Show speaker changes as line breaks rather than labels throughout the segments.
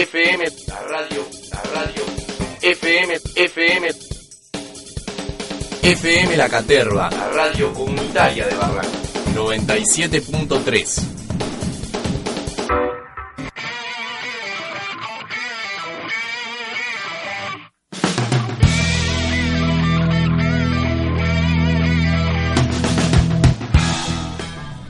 FM, la radio, la radio, FM, FM, FM La Caterva, la radio comunitaria de Barranco, 97.3.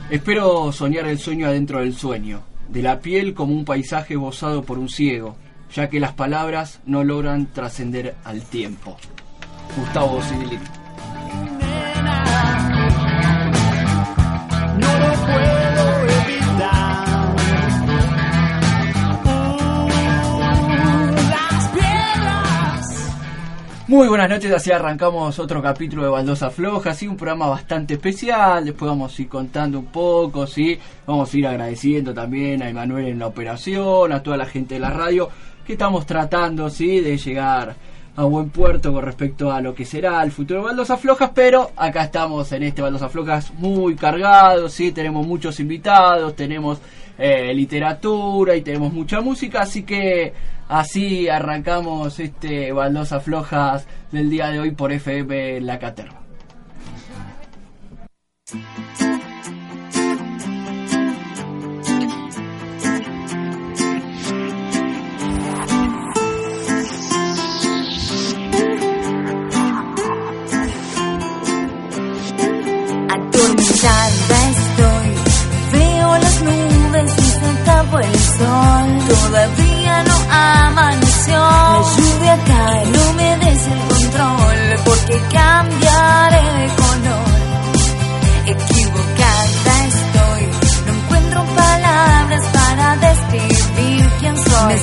Espero soñar el sueño adentro del sueño, de la piel como un paisaje bozado por un ciego, ya que las palabras no logran trascender al tiempo. Gustavo Sidlin. Muy buenas noches, así arrancamos otro capítulo de Baldosa Floja, sí, un programa bastante especial, después vamos a ir contando un poco, sí, vamos a ir agradeciendo también a Emanuel en la operación, a toda la gente de la radio, que estamos tratando, sí, de llegar a buen puerto con respecto a lo que será el futuro de Baldosa Flojas, pero acá estamos en este Baldosa Flojas muy cargados, sí, tenemos muchos invitados, tenemos eh, literatura y tenemos mucha música, así que así arrancamos este Baldosa Flojas del día de hoy por FM La Caterva.
Estoy, veo las nubes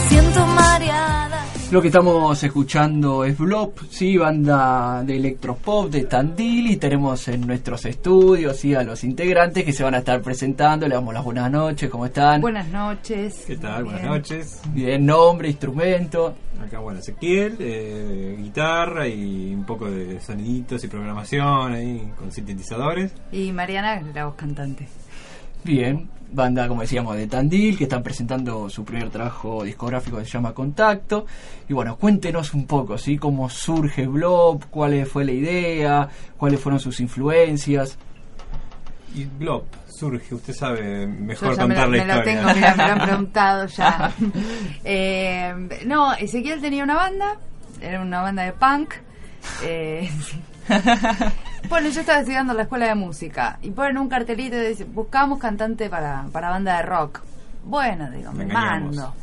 siento mareada.
Lo que estamos escuchando es Blob, sí, banda de electropop de Tandil y tenemos en nuestros estudios sí, a los integrantes que se van a estar presentando. Le damos las buenas noches, ¿cómo están?
Buenas noches.
¿Qué tal? Buenas noches.
Bien, nombre, instrumento.
Acá, bueno, Ezequiel, eh, guitarra y un poco de soniditos y programación ahí con sintetizadores.
Y Mariana, la voz cantante.
Bien, banda, como decíamos, de Tandil, que están presentando su primer trabajo discográfico que se llama Contacto. Y bueno, cuéntenos un poco, ¿sí? ¿Cómo surge Blob? ¿Cuál fue la idea? ¿Cuáles fueron sus influencias?
Y Blob surge, usted sabe mejor
Yo ya me,
contar
lo-
la
me lo
historia.
tengo, mira, me lo han preguntado ya. Eh, no, Ezequiel tenía una banda, era una banda de punk. eh, bueno, yo estaba estudiando en la escuela de música y ponen un cartelito y dice, buscamos cantante para, para banda de rock. Bueno, digo, me mando.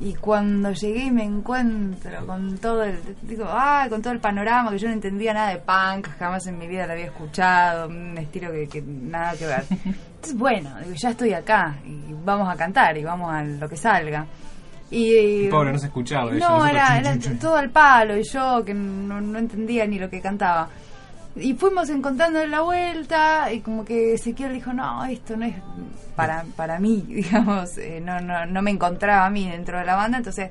Y cuando llegué y me encuentro con todo el, digo, ah, con todo el panorama que yo no entendía nada de punk, jamás en mi vida lo había escuchado, un estilo que, que nada que ver. Entonces, bueno, digo, ya estoy acá y vamos a cantar y vamos a lo que salga. Y,
Pobre, no se escuchaba
No, era,
chun,
era
chun,
todo al palo y yo que no, no entendía ni lo que cantaba. Y fuimos encontrando la vuelta y como que Ezequiel dijo, no, esto no es para, para mí, digamos, eh, no, no, no me encontraba a mí dentro de la banda, entonces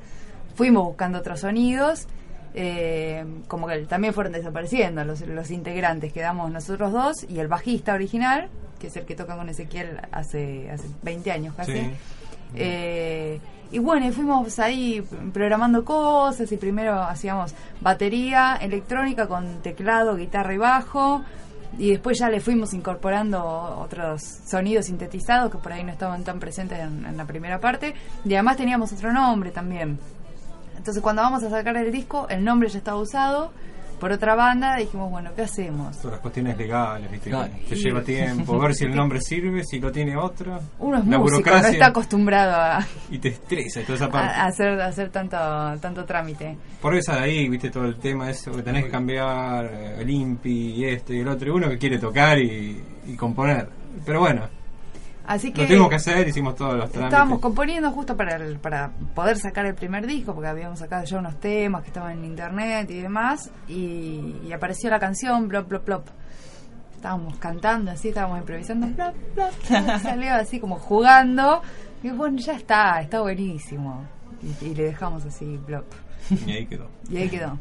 fuimos buscando otros sonidos, eh, como que también fueron desapareciendo los, los integrantes, quedamos nosotros dos y el bajista original, que es el que toca con Ezequiel hace, hace 20 años casi.
Sí.
Eh, y bueno, y fuimos ahí programando cosas y primero hacíamos batería electrónica con teclado, guitarra y bajo. Y después ya le fuimos incorporando otros sonidos sintetizados que por ahí no estaban tan presentes en, en la primera parte. Y además teníamos otro nombre también. Entonces cuando vamos a sacar el disco el nombre ya estaba usado por otra banda dijimos bueno, ¿qué hacemos?
Todas las cuestiones legales, ¿viste?
Claro.
Que lleva tiempo, ver si el nombre sirve, si lo tiene otro.
Uno es
La
músico, no
burocracia.
está acostumbrado a,
Y te estresa toda esa parte.
a hacer, a hacer tanto, tanto trámite.
Por eso ahí, viste, todo el tema eso, que tenés que cambiar eh, el INPI y esto y el otro. Y uno que quiere tocar y, y componer. Pero bueno,
Así que
lo tuvimos que hacer, hicimos todos los trámites.
estábamos componiendo justo para, el- para poder sacar el primer disco, porque habíamos sacado ya unos temas que estaban en internet y demás, y, y apareció la canción Blop Blop Blop. Estábamos cantando así, estábamos improvisando, blop, blop, blop, salió así como jugando, y bueno, ya está, está buenísimo. Y, y le dejamos así, Blop.
Y ahí quedó.
Y ahí quedó.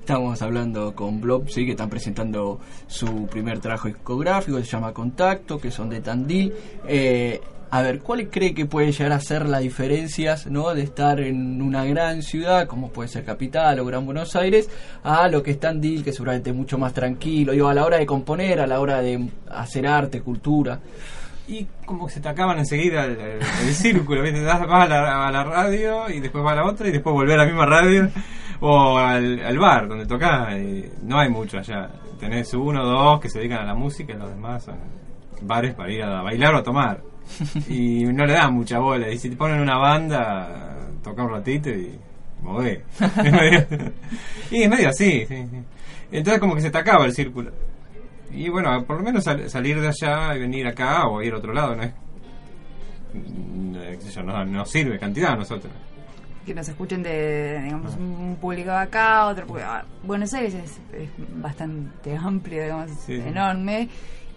Estamos hablando con Blob, sí, que están presentando su primer trabajo discográfico, se llama Contacto, que son de Tandil. Eh, A ver, ¿cuál cree que puede llegar a ser las diferencias ¿no? de estar en una gran ciudad, como puede ser Capital o Gran Buenos Aires, a lo que está en Dil, que seguramente es mucho más tranquilo, digo, a la hora de componer, a la hora de hacer arte, cultura?
Y como que se te acaban enseguida el, círculo, ¿viste? Vas a la, a la radio y después vas a la otra y después volver a la misma radio o al, al bar donde tocás. y no hay mucho allá. Tenés uno o dos que se dedican a la música y los demás son bares para ir a bailar o a tomar. Y no le dan mucha bola. Y si te ponen una banda, toca un ratito y medio- y es medio así, sí, sí. Entonces como que se te acaba el círculo. Y bueno, por lo menos sal- salir de allá y venir acá o ir a otro lado, no es. no, no sirve cantidad a nosotros.
Que nos escuchen de digamos un público de acá otro porque ah, Buenos Aires es, es bastante amplio digamos
Sí.
enorme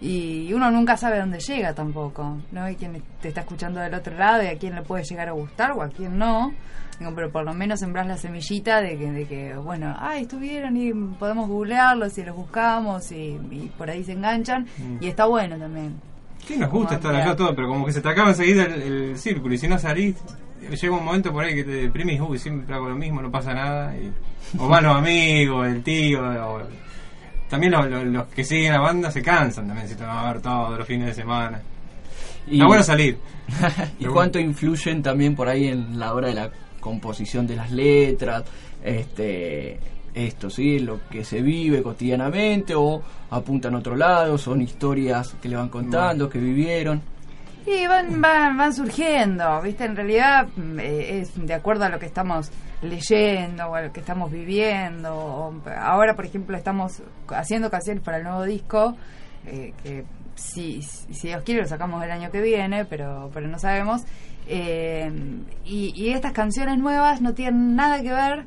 y uno nunca sabe dónde llega tampoco no y quién te está escuchando del otro lado y a quién le puede llegar a gustar o a quién no Digo, pero por lo menos sembrás la semillita de que, de que bueno ah estuvieron y podemos googlearlos y los buscamos y, y por ahí se enganchan
Mm.
y está bueno también
Sí, nos gusta estar acá todo, pero como que se te acaba enseguida el, el círculo y si no salís, llega un momento por ahí que te deprimís, uy, siempre hago lo mismo, no pasa nada. Y, o van los amigos, el tío, o- también los, los- los que siguen la banda se cansan también, si te van a ver todos los fines de semana.
Y,
Está bueno salir.
¿Y cuánto influyen también por ahí en la hora de la composición de las letras? Este, esto, ¿sí? Lo que se vive cotidianamente o apuntan a otro lado, son historias que le van contando, que vivieron.
Y van, van, van surgiendo, ¿viste? En realidad eh, es de acuerdo a lo que estamos leyendo o a lo que estamos viviendo. Ahora, por ejemplo, estamos haciendo canciones para el nuevo disco, eh, que si, si Dios quiere lo sacamos el año que viene, pero, pero no sabemos. Eh, y, y estas canciones nuevas no tienen nada que ver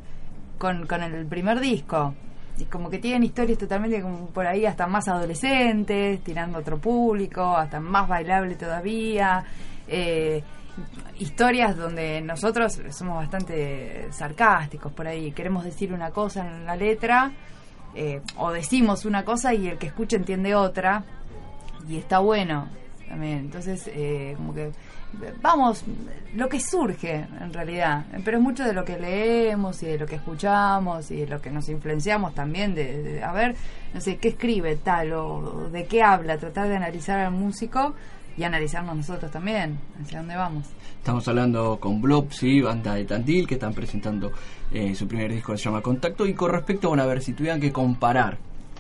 con, con el primer disco. Y como que tienen historias totalmente como por ahí hasta más adolescentes, tirando otro público, hasta más bailable todavía. Eh, historias donde nosotros somos bastante sarcásticos por ahí. Queremos decir una cosa en la letra, eh, o decimos una cosa y el que escucha entiende otra. Y está bueno también. Entonces, eh, como que vamos, lo que surge en realidad, pero es mucho de lo que leemos y de lo que escuchamos y de lo que nos influenciamos también de, de- a ver, no sé, qué escribe tal o de qué habla, tratar de analizar al músico y analizarnos nosotros también, hacia dónde vamos.
Estamos hablando con Blob, sí, banda de Tandil, que están presentando eh, su primer disco que se llama Contacto. Y con respecto, bueno, a ver, si tuvieran que comparar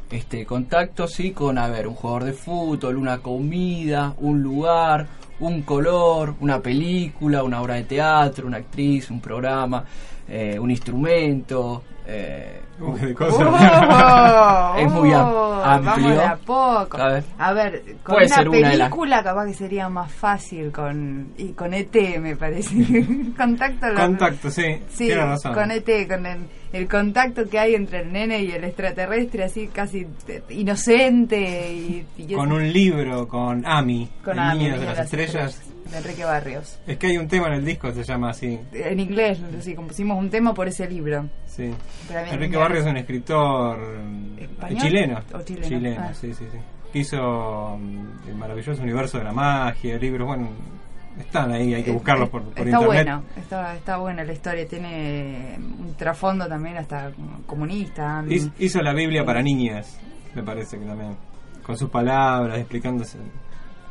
este contacto, sí, con, a ver, un jugador de fútbol, una comida, un lugar, un color, una película, una obra de teatro, una actriz, un programa, eh, un instrumento. Eh,
de
¡Oh!
cosas.
Es muy am-
Oh,
amplio.
Vamos de a poco.
A ver.
A ver, con
Puede
una
las-
película capaz que sería más fácil con y con ET me parece. contacto lo-
Contacto, sí,
Sí,
razón.
con ET, con el, el contacto que hay entre el nene y el extraterrestre, así casi inocente y, y
Con un libro, con Ami,
con
el
Ami,
niño de las estrellas.
De Enrique Barrios.
Es que hay un tema en el disco que se llama así.
En inglés, sí, compusimos un tema por ese libro.
Sí. Enrique Barrios es un escritor mm,
¿Español
chileno.
o chileno? Ah.
sí, sí, sí. Que hizo mm, el maravilloso universo de la magia, libros, bueno, están ahí, hay que
Eh,
buscarlos
eh,
por, por
está
internet.
bueno, está, está buena la historia, tiene un trasfondo también hasta comunista.
Hiz- Hizo la Biblia para niñas, me parece que también. Con sus palabras, explicándose.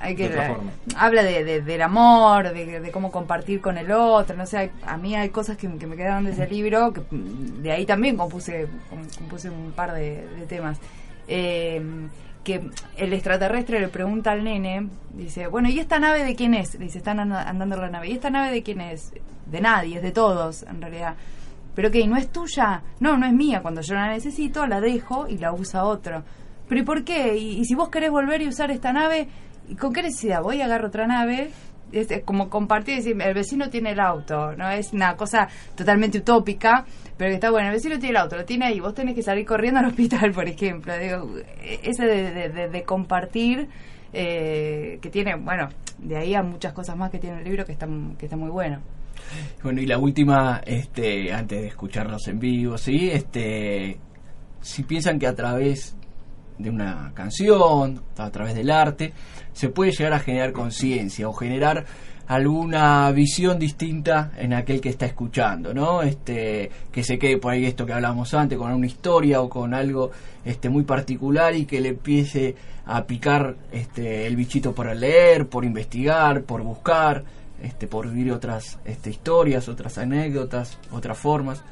Hay que
de otra forma.
habla de, de- del amor, de, de cómo compartir con el otro, no sé, hay- a mí hay cosas que, que me quedaron de ese libro, que de ahí también compuse com- compuse un par de, temas. Eh, que el extraterrestre le pregunta al nene, dice, bueno, ¿y esta nave de quién es? Le dice, están and- andando la nave. ¿Y esta nave de quién es? De nadie, es de todos, en realidad. ¿Pero qué? ¿No es tuya? No, no es mía. Cuando yo la necesito, la dejo y la usa otro. ¿Pero y por qué? Y, y si vos querés volver y usar esta nave, ¿y ¿con qué necesidad? Voy y agarro otra nave. Es, como compartir, decir, el vecino tiene el auto, ¿no? Es una cosa totalmente utópica, pero que está bueno. El vecino tiene el auto, lo tiene ahí. Vos tenés que salir corriendo al hospital, por ejemplo. Digo, ese de, de- compartir, eh, que tiene, bueno, de ahí a muchas cosas más que tiene el libro que está, que muy bueno.
Bueno, y la última, este, antes de escucharlos en vivo, ¿sí? Este, si piensan que a través de una canción, a través del arte, se puede llegar a generar conciencia o generar alguna visión distinta en aquel que está escuchando, ¿no? Este, que se quede por ahí esto que hablamos antes, con una historia o con algo este, muy particular y que le empiece a picar este, el bichito por leer, por investigar, por buscar, este, por vivir otras este, historias, otras anécdotas, otras formas.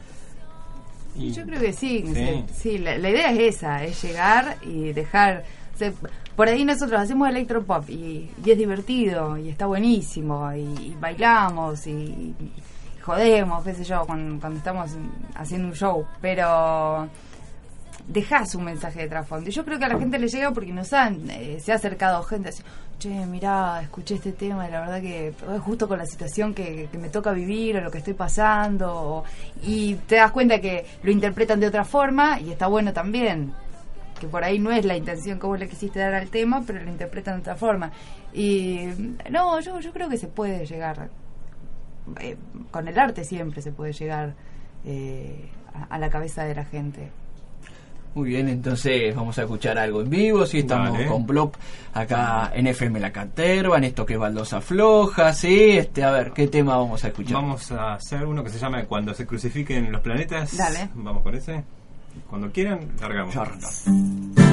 Y-
Yo creo que sí,
Sí.
sí, sí, la, la idea es esa, es llegar y dejar... se- por ahí nosotros hacemos electropop y, y es divertido y está buenísimo y, y bailamos y, y jodemos, qué sé yo, cuando, cuando estamos haciendo un show, pero dejás un mensaje de trasfondo. Y yo creo que a la gente le llega porque nos han, eh, se ha acercado gente así, che, mirá, escuché este tema y la verdad que es justo con la situación que, me toca vivir o lo que estoy pasando. y te das cuenta que lo interpretan de otra forma y está bueno también. Que por ahí no es la intención vos le quisiste dar al tema, pero lo interpretan de otra forma. Y no, yo, yo creo que se puede llegar eh, con el arte siempre se puede llegar eh, a la cabeza de la gente.
Muy bien, entonces vamos a escuchar algo en vivo, si estamos
Dale.
con Blob acá en FM La Caterva, en esto que es Baldosa Floja, sí, este, a ver, ¿qué tema vamos a escuchar?
Vamos a hacer uno que se llama Cuando se crucifiquen los planetas.
Dale.
Vamos con ese. Cuando quieran, largamos.
Ya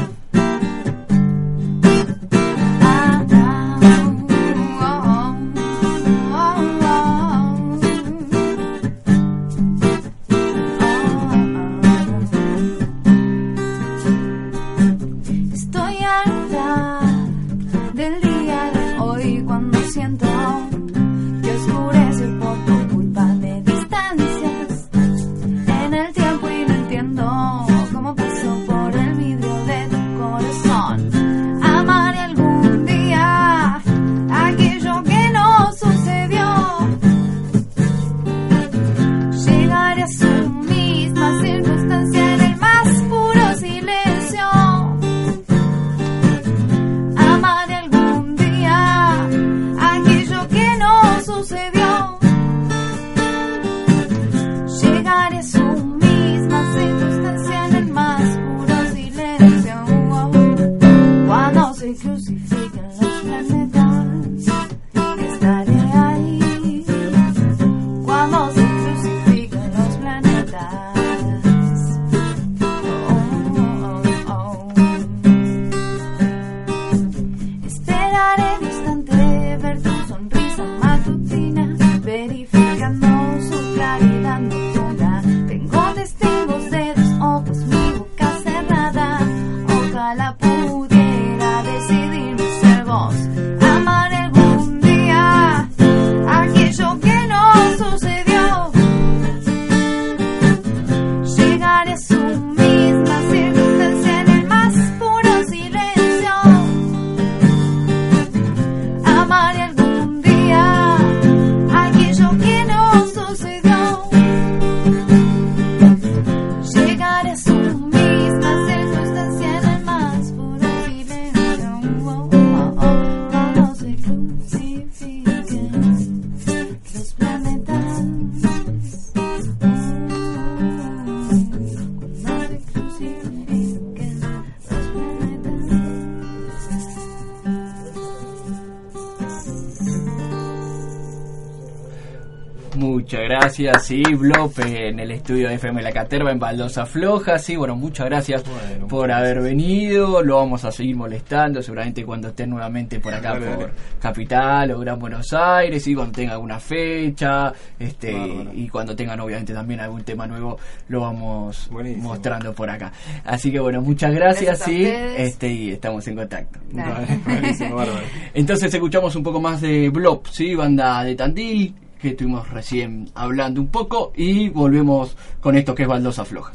Muchas gracias, sí, Blob en el estudio de FM La Caterva en Baldosa Floja, sí, bueno, muchas gracias
Bueno,
por
muchas
haber venido, lo vamos a seguir molestando seguramente cuando estén nuevamente por acá
Dale,
por
dale.
Capital o Gran Buenos Aires, sí, cuando tenga alguna fecha, este,
Bárbaro.
y cuando tengan obviamente también algún tema nuevo lo vamos
Buenísimo.
mostrando por acá. Así que bueno, muchas gracias,
Gracias ustedes.
este, y estamos en contacto.
Dale.
Buenísimo, bárbaro.
Entonces escuchamos un poco más de Blob, ¿sí? Banda de Tandil, estuvimos recién hablando un poco, y volvemos con esto que es Baldosa Floja.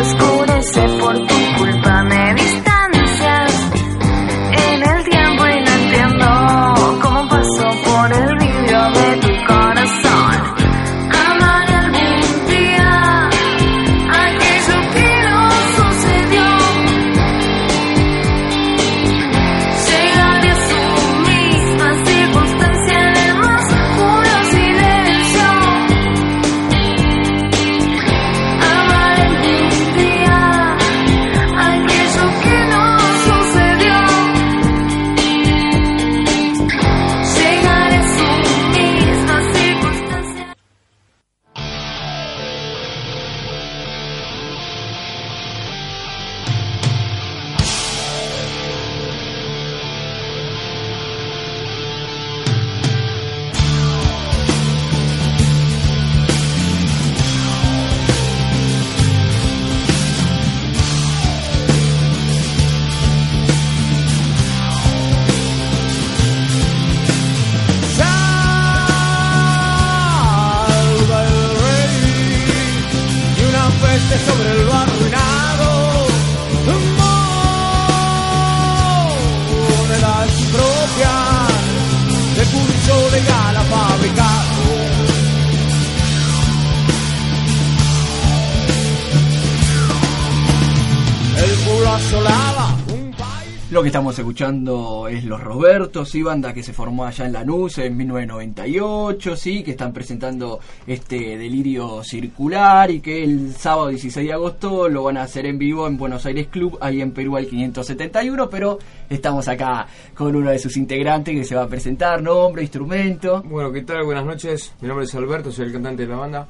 your school. Es Los Robertos, sí, banda que se formó allá en Lanús en 1998, sí, que están presentando este delirio circular y que el sábado 16 de agosto lo van a hacer en vivo en Buenos Aires Club, ahí en Perú al 571, pero estamos acá con uno de sus integrantes que se va a presentar, nombre, instrumento.
Bueno, ¿qué tal? Buenas noches. Mi nombre es Alberto, soy el cantante de la banda.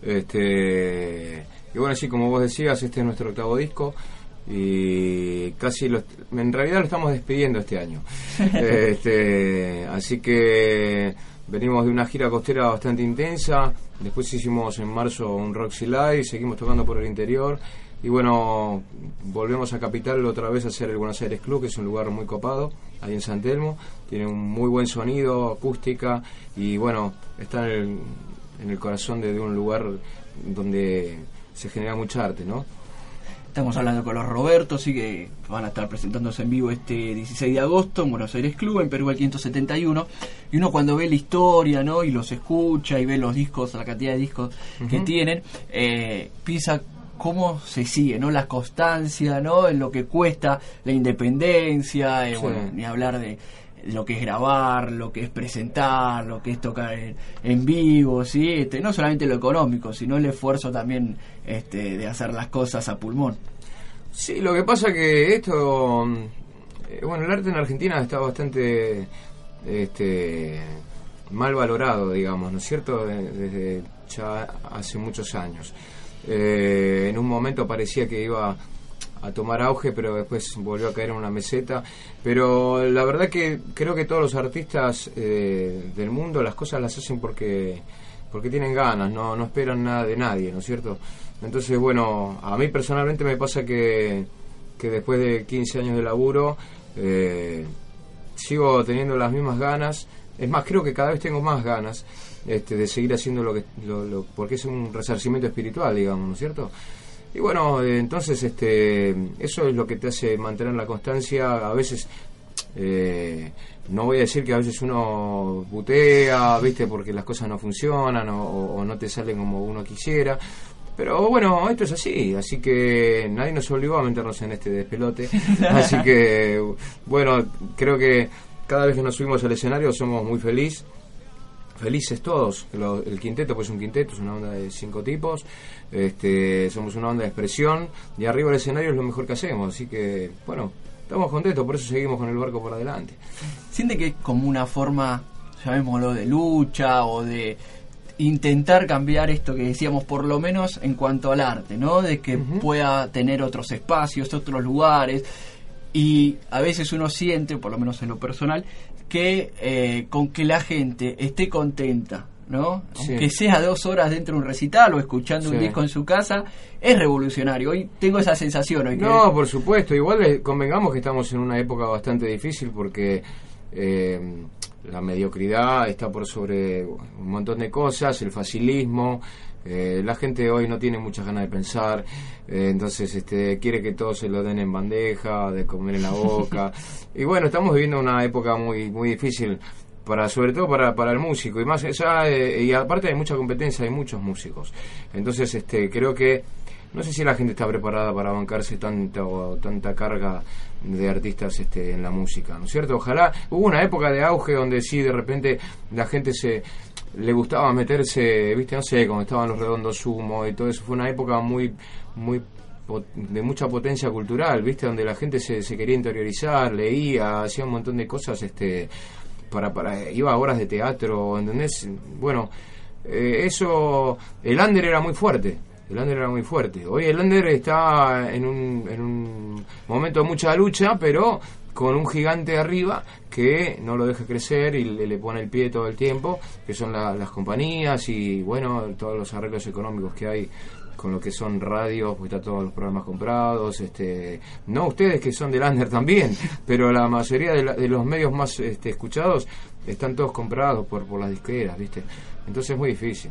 Este, y bueno, sí, como vos decías, este es nuestro octavo disco. Y casi lo, en realidad lo estamos despidiendo este año. este, así que venimos de una gira costera bastante intensa. Después hicimos en marzo un Roxy Live, seguimos tocando por el interior. Y bueno, volvemos a Capital otra vez a hacer el Buenos Aires Club, que es un lugar muy copado, ahí en San Telmo. Tiene un muy buen sonido, acústica, y bueno, está en el, en el corazón de, de un lugar donde se genera mucha arte, ¿no?
Estamos hablando con los Robertos, sí que van a estar presentándose en vivo este 16 de agosto en Buenos Aires Club, en Perú el 571. Y uno cuando ve la historia, ¿no? Y los escucha y ve los discos, la cantidad de discos que tienen, eh, piensa cómo se sigue, ¿no? La constancia, ¿no? En lo que cuesta la independencia, eh,
Sí.
bueno, ni hablar de lo que es grabar, lo que es presentar, lo que es tocar en, en vivo, ¿sí? Este, no solamente lo económico, sino el esfuerzo también este, de hacer las cosas a pulmón.
Sí, lo que pasa que esto, eh, bueno, el arte en Argentina está bastante este, mal valorado, digamos, ¿no es cierto? De- Desde ya hace muchos años. Eh, en un momento parecía que iba a tomar auge, pero después volvió a caer en una meseta. Pero la verdad que creo que todos los artistas eh, del mundo las cosas las hacen porque porque tienen ganas, no, no esperan nada de nadie, ¿no es cierto? Entonces, bueno, a mí personalmente me pasa que, que después de 15 años de laburo eh, sigo teniendo las mismas ganas. Es más, creo que cada vez tengo más ganas este, de seguir haciendo lo que... Lo, lo- porque es un resarcimiento espiritual, digamos, ¿no es cierto? Y bueno, eh, entonces este, eso es lo que te hace mantener la constancia. A veces, eh, no voy a decir que a veces uno butea, ¿viste? Porque las cosas no funcionan o, o- no te salen como uno quisiera. Pero bueno, esto es así, así que nadie nos obligó a meternos en este despelote. Así que, bueno, creo que cada vez que nos subimos al escenario somos muy felices felices todos. Lo- el quinteto, pues es un quinteto, es una banda de cinco tipos. Este, somos una banda de expresión y arriba del escenario es lo mejor que hacemos. Así que, bueno, estamos contentos, por eso seguimos con el barco por adelante.
¿Siente que es como una forma, llamémoslo, de lucha o de intentar cambiar esto que decíamos, por lo menos en cuanto al arte, ¿no? De que pueda tener otros espacios, otros lugares. Y a veces uno siente, por lo menos en lo personal, que eh, con que la gente esté contenta, ¿no?
Sí.
Aunque sea dos horas dentro de un recital o escuchando un disco en su casa, es revolucionario. Hoy tengo esa sensación. Hoy que-
No, por supuesto. Igual eh, convengamos que estamos en una época bastante difícil porque eh, la mediocridad está por sobre un montón de cosas, el facilismo. eh, la gente hoy no tiene muchas ganas de pensar, eh, entonces este, quiere que todo se lo den en bandeja, de comer en la boca. y bueno, estamos viviendo una época muy muy difícil para sobre todo para, para el músico y más allá eh, y aparte hay mucha competencia hay muchos músicos entonces este creo que no sé si la gente está preparada para bancarse tanta o tanta carga de artistas este, en la música, ¿no es cierto? Ojalá hubo una época de auge donde sí de repente la gente se le gustaba meterse, viste, no sé, cuando estaban los redondos sumo y todo eso, fue una época muy muy de mucha potencia cultural, viste, donde la gente se, se quería interiorizar, leía, hacía un montón de cosas, este, para, para, iba a horas de teatro, ¿entendés? Bueno, eh, eso, el under era muy fuerte, el under era muy fuerte. Hoy el under está en un, en un momento de mucha lucha, pero con un gigante arriba que no lo deja crecer y le, pone el pie todo el tiempo, que son la- las compañías y bueno, todos los arreglos económicos que hay con lo que son radios, porque está todos los programas comprados, este, no ustedes que son del under también, pero la mayoría de, la- de los medios más este, escuchados están todos comprados por, por las disqueras, ¿viste? Entonces es muy difícil.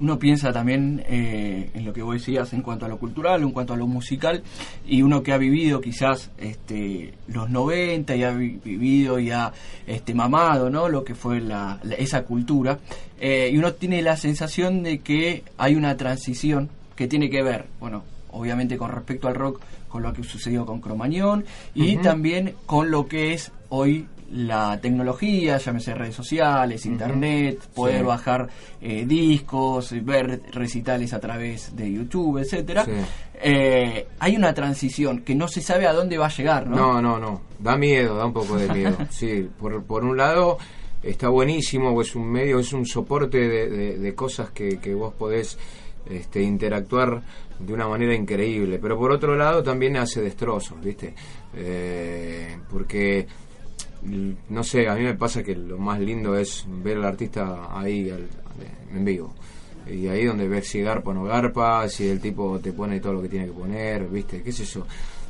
uno piensa también eh, en lo que vos decías en cuanto a lo cultural, en cuanto a lo musical, y uno que ha vivido quizás este, los 90 y ha vi- vivido y ha este, mamado ¿no? lo que fue la, la- esa cultura, eh, y uno tiene la sensación de que hay una transición que tiene que ver, bueno, obviamente con respecto al rock, con lo que sucedió con Cromañón, y también con lo que es hoy la tecnología, llámese redes sociales, internet, poder
Sí.
bajar eh, discos, ver recitales a través de YouTube, etcétera.
Sí.
Eh, hay una transición que no se sabe a dónde va a llegar, ¿no?
No, no, no. Da miedo, da un poco de miedo. Sí, por, por un lado está buenísimo, es un medio, es un soporte de, de- de cosas que, que vos podés este, interactuar de una manera increíble. Pero por otro lado también hace destrozos, ¿viste? Eh, porque, l- no sé, a mí me pasa que lo más lindo es ver al artista ahí al- en vivo. Y ahí donde ves si garpa o no garpa, si el tipo te pone todo lo que tiene que poner, ¿viste? ¿Qué sé yo?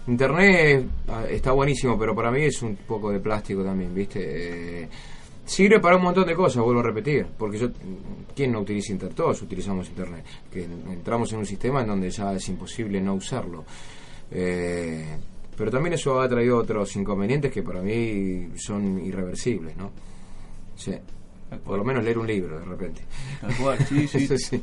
Internet ah, está buenísimo, pero para mí es un poco de plástico también, ¿viste? Eh, sirve para un montón de cosas, vuelvo a repetir, porque yo, ¿quién no utiliza Internet? Todos utilizamos Internet, que entramos en un sistema en donde ya es imposible no usarlo. Eh, pero también eso ha traído otros inconvenientes que para mí son irreversibles, ¿no? Sí. Por lo menos leer un libro de repente.
Tal cual, sí, sí.
Eso sí.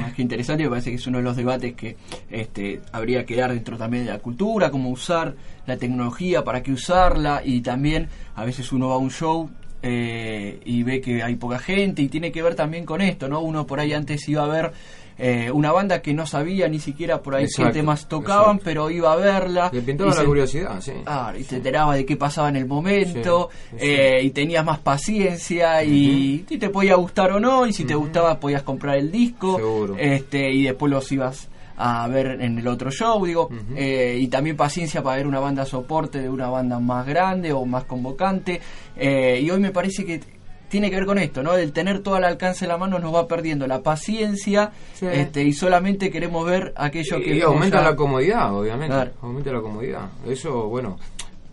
Más que interesante, me parece que es uno de los debates que este, habría que dar dentro también de la cultura, cómo usar la tecnología, para qué usarla, y también a veces uno va a un show eh, y ve que hay poca gente, y tiene que ver también con esto, ¿no? Uno por ahí antes iba a ver eh, una banda que no sabía ni siquiera por ahí
Exacto,
qué temas tocaban,
exacto.
pero iba a verla.
Le pintaba
y
la
se-
curiosidad, sí.
Ah, y te enteraba de qué pasaba en el momento,
Sí, sí.
eh, y tenías más paciencia, y, y te podía gustar o no, y si te gustaba podías comprar el disco,
Seguro.
este y después los ibas a ver en el otro show, digo, eh, y también paciencia para ver una banda soporte de una banda más grande o más convocante, eh, y hoy me parece que tiene que ver con esto, ¿no? El tener todo al alcance de la mano nos va perdiendo la paciencia,
Sí.
este, y solamente queremos ver aquello que
Y aumenta
ya.
la comodidad, obviamente.
Claro.
Aumenta la comodidad. Eso, bueno.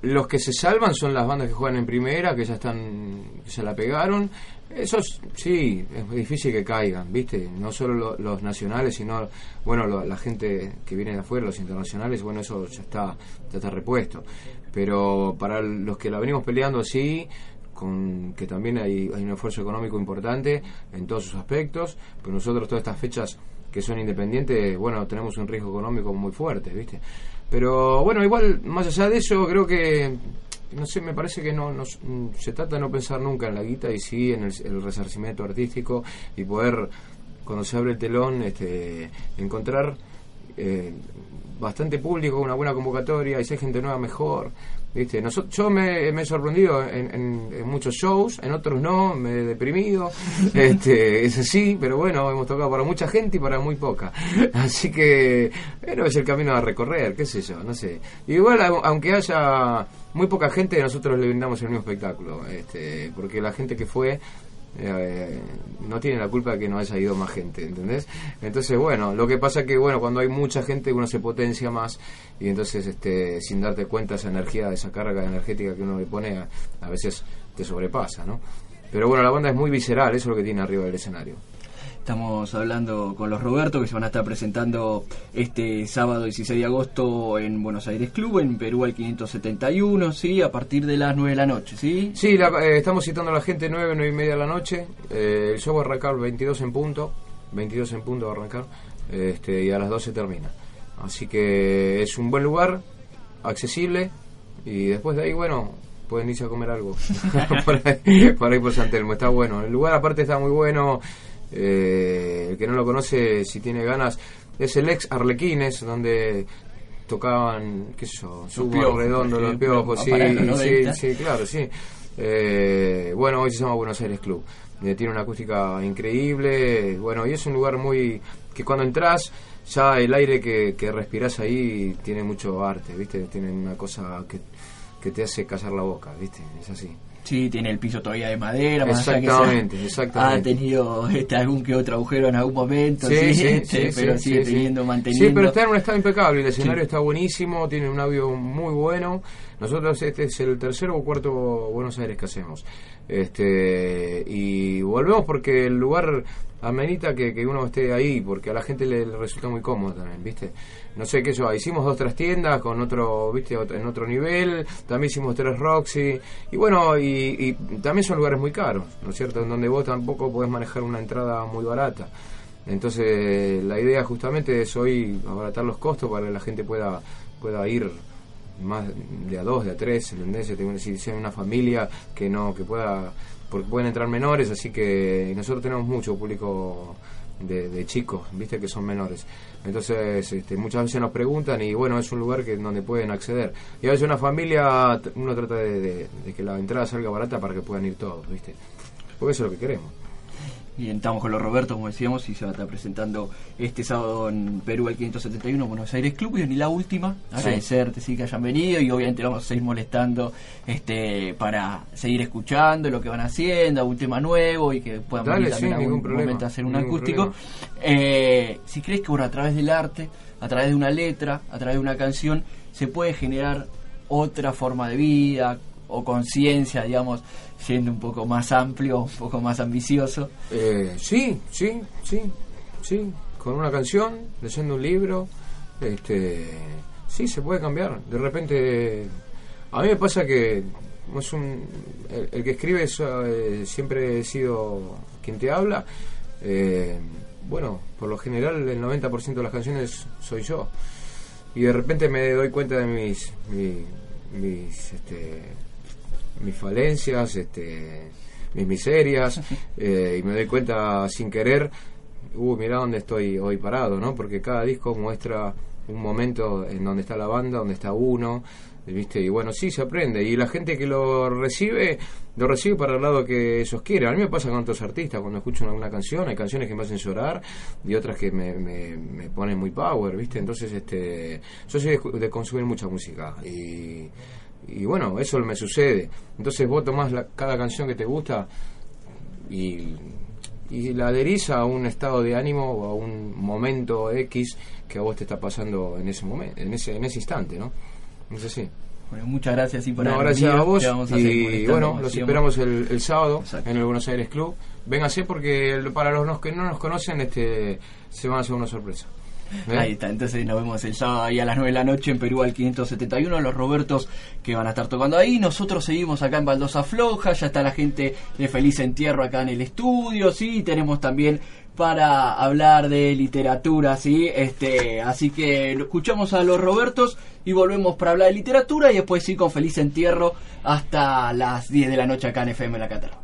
Los que se salvan son las bandas que juegan en primera, que ya están, que se la pegaron. Esos, sí, es difícil que caigan, ¿viste? No solo lo- los nacionales, sino, bueno, lo- la gente que viene de afuera, los internacionales, bueno, eso ya está, ya está repuesto. Pero para los que la venimos peleando así, con que también hay, hay un esfuerzo económico importante en todos sus aspectos, pero nosotros todas estas fechas que son independientes, bueno, tenemos un riesgo económico muy fuerte, ¿viste? Pero bueno, igual, más allá de eso, creo que, no sé, me parece que no, mm, se trata de no pensar nunca en la guita y sí en el, el resarcimiento artístico y poder, cuando se abre el telón, este, encontrar eh, bastante público, una buena convocatoria y si hay gente nueva mejor. ¿Viste? Noso- yo me, me he sorprendido en, en- en muchos shows, en otros no, me he deprimido. este, es así, pero bueno, hemos tocado para mucha gente y para muy poca. Así que, bueno, es el camino a recorrer, qué sé yo, no sé. Igual, au- aunque haya muy poca gente, nosotros le brindamos el mismo espectáculo. Este, porque la gente que fue eh, no tiene la culpa que no haya ido más gente, ¿entendés? Entonces, bueno, lo que pasa que, bueno, cuando hay mucha gente uno se potencia más y entonces, este, sin darte cuenta esa energía, esa carga energética que uno le pone, a, a veces te sobrepasa, ¿no? Pero bueno, la banda es muy visceral, eso es lo que tiene arriba del escenario.
Estamos hablando con los Roberto que se van a estar presentando este sábado 16 de agosto en Buenos Aires Club, en Perú al 571, ¿sí? A partir de las 9 de la noche, ¿sí?
Sí, la- eh, estamos citando a la gente 9, 9 y media de la noche. Eh, el show va a arrancar 22 en punto. 22 en punto va a arrancar. Este, y a las 12 termina. Así que es un buen lugar, accesible. Y después de ahí, bueno, pueden irse a comer algo. por, ahí, por ahí por San Telmo, está bueno. El lugar aparte está muy bueno. Eh, el que no lo conoce, si tiene ganas, es el ex Arlequines, donde tocaban, qué sé yo,
Piojos,
Redondo, los piojos, sí, sí,
90.
sí, claro, sí. Eh, bueno, hoy se llama Buenos Aires Club. Eh, tiene una acústica increíble. Bueno, y es un lugar muy. que cuando entras, ya el aire que, que respirás ahí tiene mucho arte, ¿viste? Tiene una cosa que, que te hace callar la boca, ¿viste? Es así.
Sí, tiene el piso todavía de madera, más allá que
Exactamente,
sea-
exactamente.
ha tenido este, algún que otro agujero en algún momento,
Sí,
sí,
sí,
este,
sí,
pero
sí,
sigue
sí,
teniendo,
sí.
manteniendo.
Sí, pero está en un estado impecable. El escenario
Sí.
está buenísimo, tiene un audio muy bueno. Nosotros este es el tercero o cuarto Buenos Aires que hacemos. Este, y volvemos porque el lugar amerita que, que uno esté ahí, porque a la gente le, le resulta muy cómodo también, ¿viste? No sé qué yo, hicimos dos tres tiendas con otro, ¿viste? En otro nivel, también hicimos tres Roxy, y bueno, y, y también son lugares muy caros, ¿no es cierto? En donde vos tampoco podés manejar una entrada muy barata. Entonces, la idea justamente es hoy abaratar los costos para que la gente pueda, pueda ir más de a dos, de a tres, ¿entendés? Si hay una familia que no, que pueda, porque pueden entrar menores, así que nosotros tenemos mucho público de, de chicos, viste, que son menores. Entonces, este, muchas veces nos preguntan y bueno, es un lugar que donde pueden acceder. Y a veces una familia, uno trata de- de que la entrada salga barata para que puedan ir todos, viste. Porque eso es lo que queremos.
Y estamos con los Roberto, como decíamos, y se va a estar presentando este sábado en Perú el 571 Buenos Aires Club. Y la última, agradecerte sí, que hayan venido y obviamente vamos a seguir molestando este para seguir escuchando lo que van haciendo, algún tema nuevo y que puedan
Dale,
venir también
sí,
algún
problema,
momento a hacer un acústico. Eh, si crees que bueno, a través del arte, a través de una letra, a través de una canción, se puede generar otra forma de vida o conciencia, digamos, siendo un poco más amplio, un poco más ambicioso.
Eh, sí, sí, sí, sí. Con una canción, leyendo un libro, este, sí, se puede cambiar. De repente, a mí me pasa que es un, el, que escribe es, eh, siempre he sido quien te habla. Eh, bueno, por lo general el 90% de las canciones soy yo. Y de repente me doy cuenta de mis, mi- mis, este, mis falencias, este, mis miserias, eh, y me doy cuenta sin querer, uh, mira dónde estoy hoy parado, ¿no? Porque cada disco muestra un momento en donde está la banda, donde está uno, ¿viste? Y bueno, sí, se aprende. Y la gente que lo recibe, lo recibe para el lado que ellos quieren. A mí me pasa con otros artistas, cuando escucho una, una canción, hay canciones que me hacen llorar y otras que me, me, me ponen muy power, ¿viste? Entonces, este, yo soy de, de consumir mucha música y, y bueno, eso me sucede. Entonces vos tomás la- cada canción que te gusta y, y la adherís a un estado de ánimo o a un momento X que a vos te está pasando en ese momento, en ese, en ese instante, ¿no? No sé si.
Bueno, muchas gracias y por
No, gracias a vos
a
y bueno, los esperamos el, el sábado
Exacto.
en el Buenos Aires Club. Véngase porque el- para los que no nos conocen este se van a hacer una sorpresa. ¿Eh?
Ahí está, entonces nos vemos el sábado ahí a las 9 de la noche en Perú al 571, los Robertos que van a estar tocando ahí. Nosotros seguimos acá en Baldosa Floja, ya está la gente de Feliz Entierro acá en el estudio, sí, tenemos también para hablar de literatura, sí, este, así que escuchamos a los Robertos y volvemos para hablar de literatura y después sí con Feliz Entierro hasta las 10 de la noche acá en FM La Catarra.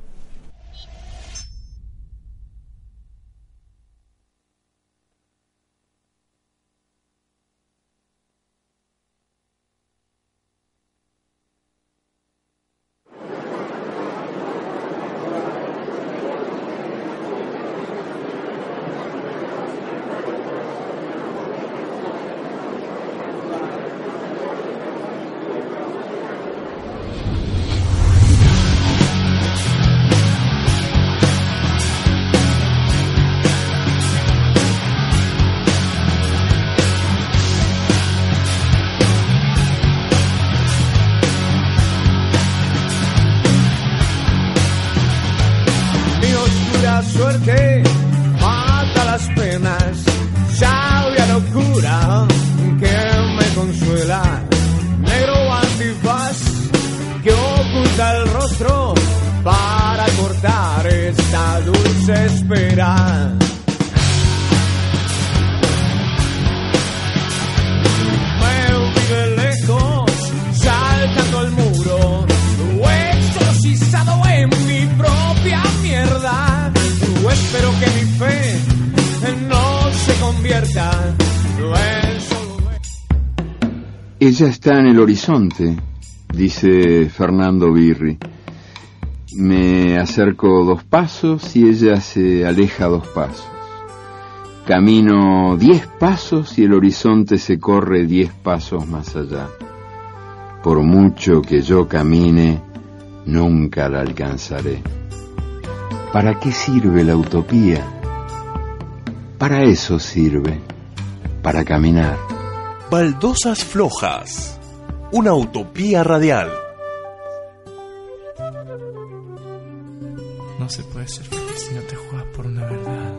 Ella está en el horizonte, dice Fernando Birri. Me acerco dos pasos y ella se aleja dos pasos. Camino diez pasos y el horizonte se corre diez pasos más allá. Por mucho que yo camine, nunca la alcanzaré. ¿Para qué sirve la utopía? Para eso sirve, para caminar.
Baldosas Flojas, una utopía radial.
No se puede ser feliz si no te juegas por una verdad.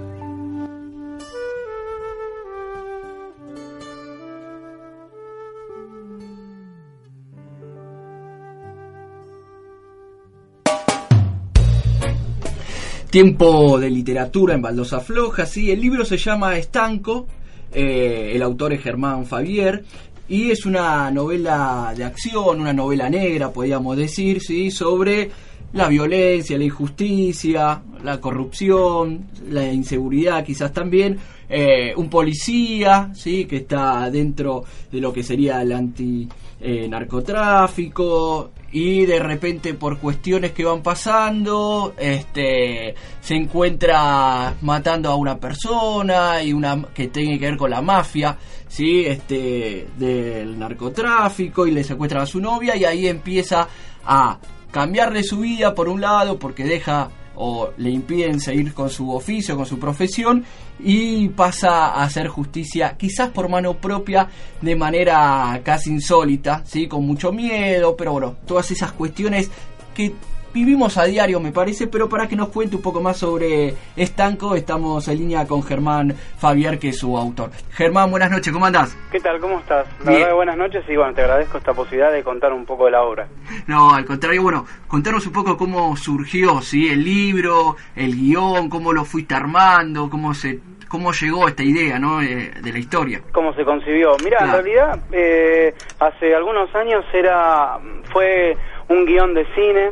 Tiempo de literatura en Baldosa Floja, sí. El libro se llama Estanco, eh, el autor es Germán Fabier, y es una novela de acción, una novela negra, podríamos decir, sí, sobre la violencia, la injusticia, la corrupción, la inseguridad quizás también, eh, un policía, sí, que está dentro de lo que sería el anti eh, narcotráfico y de repente por cuestiones que van pasando este se encuentra matando a una persona y una que tiene que ver con la mafia sí este del narcotráfico y le secuestran a su novia y ahí empieza a cambiarle su vida por un lado porque deja o le impiden seguir con su oficio, con su profesión y pasa a hacer justicia quizás por mano propia de manera casi insólita, ¿sí? con mucho miedo, pero bueno, todas esas cuestiones que vivimos a diario me parece, pero para que nos cuente un poco más sobre Estanco, estamos en línea con Germán Fabier, que es su autor. Germán, buenas noches, ¿cómo andás?
¿Qué tal? ¿Cómo estás? La
Bien.
verdad, buenas noches y bueno, te agradezco esta posibilidad de contar un poco de la obra.
No, al contrario, bueno, contanos un poco cómo surgió, ¿sí? El libro, el guion, cómo lo fuiste armando, cómo se cómo llegó esta idea, ¿no? Eh, de la historia.
¿Cómo se concibió? Mira, en realidad, eh, hace algunos años era fue un guion de cine.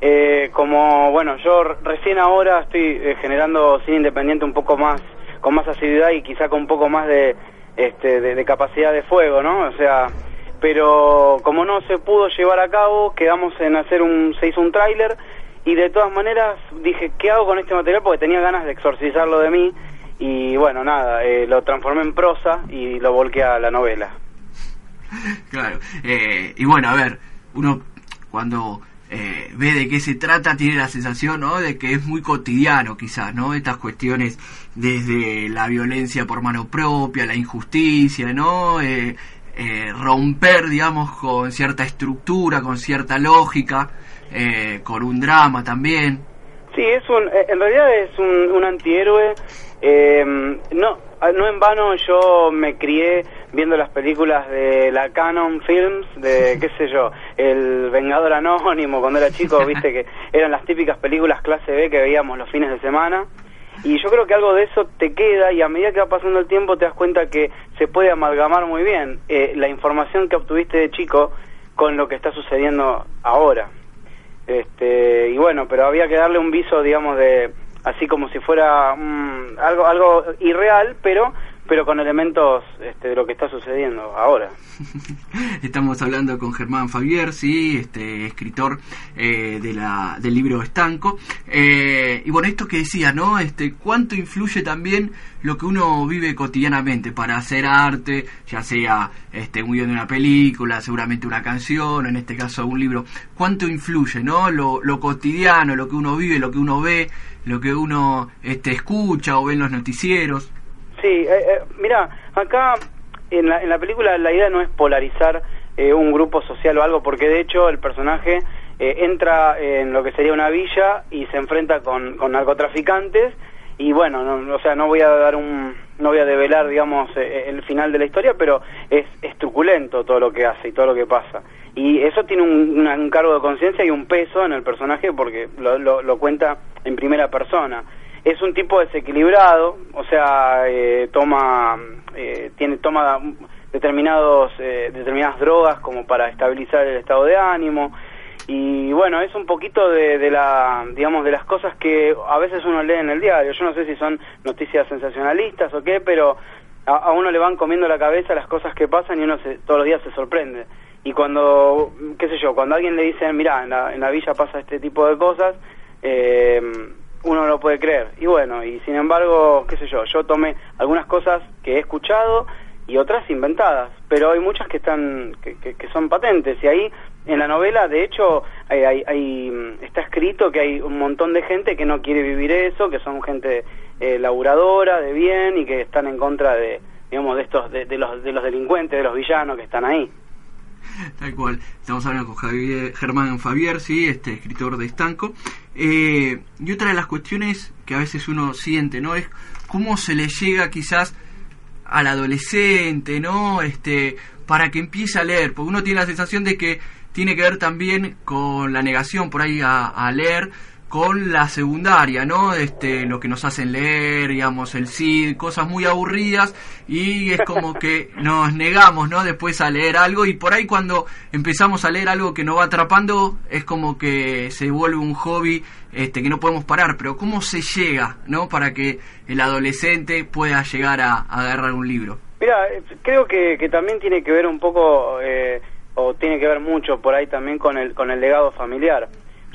Eh, como, bueno, yo recién ahora estoy eh, generando cine independiente un poco más, con más asiduidad y quizá con un poco más de, este, de, de capacidad de fuego, ¿no? O sea, pero como no se pudo llevar a cabo, quedamos en hacer un, se hizo un tráiler y de todas maneras dije, ¿qué hago con este material? Porque tenía ganas de exorcizarlo de mí y bueno, nada, eh, lo transformé en prosa y lo volqué a la novela.
Claro. Eh, y bueno, a ver, uno cuando eh, ve de qué se trata tiene la sensación, ¿no? De que es muy cotidiano, quizás, ¿no? Estas cuestiones desde la violencia por mano propia, la injusticia, ¿no? Eh, eh, romper, digamos, con cierta estructura, con cierta lógica, eh, con un drama también.
Sí, es un, eh, en realidad es un, un antihéroe. eh, no, no en vano yo me crié viendo las películas de la Canon Films, de qué sé yo, El Vengador Anónimo cuando era chico, viste que eran las típicas películas clase B que veíamos los fines de semana. Y yo creo que algo de eso te queda y a medida que va pasando el tiempo te das cuenta que se puede amalgamar muy bien eh, la información que obtuviste de chico con lo que está sucediendo ahora. Este, y bueno, pero había que darle un viso, digamos, de así como si fuera mm, algo algo irreal, pero pero con elementos este, de lo que está sucediendo ahora.
Estamos hablando con Germán Fabier, sí, este escritor eh, de la, del libro Estanco. Eh, y bueno, esto que decía, ¿no? Este, ¿Cuánto influye también lo que uno vive cotidianamente para hacer arte, ya sea este, un guion de una película, seguramente una canción, en este caso un libro? ¿Cuánto influye, ¿no? Lo, lo cotidiano, lo que uno vive, lo que uno ve, lo que uno este, escucha o ve en los noticieros.
Sí, eh, eh, mira, acá en la, en la película la idea no es polarizar eh, un grupo social o algo, porque de hecho el personaje eh, entra en lo que sería una villa y se enfrenta con, con narcotraficantes y bueno, no, o sea, no voy a dar un, no voy a develar, digamos, eh, el final de la historia, pero es, es truculento todo lo que hace y todo lo que pasa. Y eso tiene un, un cargo de conciencia y un peso en el personaje porque lo, lo, lo cuenta en primera persona. Es un tipo desequilibrado, o sea, eh, toma, eh, tiene, toma determinados, eh, determinadas drogas como para estabilizar el estado de ánimo. Y bueno es un poquito de, de la digamos de las cosas que a veces uno lee en el diario. Yo no sé si son noticias sensacionalistas o qué pero a, uno le van comiendo la cabeza las cosas que pasan y uno se, todos los días se sorprende. Y cuando qué sé yo cuando alguien le dicen mira en la, en la villa pasa este tipo de cosas eh, uno no lo puede creer y bueno y sin embargo qué sé yo yo tomé algunas cosas que he escuchado y otras inventadas, pero hay muchas que están que, que- que son patentes y ahí en la novela de hecho hay, hay- hay, mm, está escrito que hay un montón de gente que no quiere vivir eso, que son gente eh, laburadora de bien y que están en contra de digamos de estos de, los de los delincuentes, de los villanos que están ahí.
Tal cual. Estamos hablando con Javier, Germán Fabier, sí, este escritor de Estanco. Eh, y otra de las cuestiones que a veces uno siente, ¿no? Es cómo se le llega quizás al adolescente, ¿no? Este, para que empiece a leer, porque uno tiene la sensación de que tiene que ver también con la negación por ahí a, a leer, con la secundaria, ¿no? Este, lo que nos hacen leer, digamos, el CID, cosas muy aburridas y es como que nos negamos, ¿no? Después a leer algo y por ahí cuando empezamos a leer algo que nos va atrapando es como que se vuelve un hobby este, que no podemos parar, pero ¿cómo se llega, ¿no? Para que el adolescente pueda llegar a, a agarrar un libro.
Mira, eh, creo que, que también tiene que ver un poco, eh, o tiene que ver mucho por ahí también con el, con el legado familiar.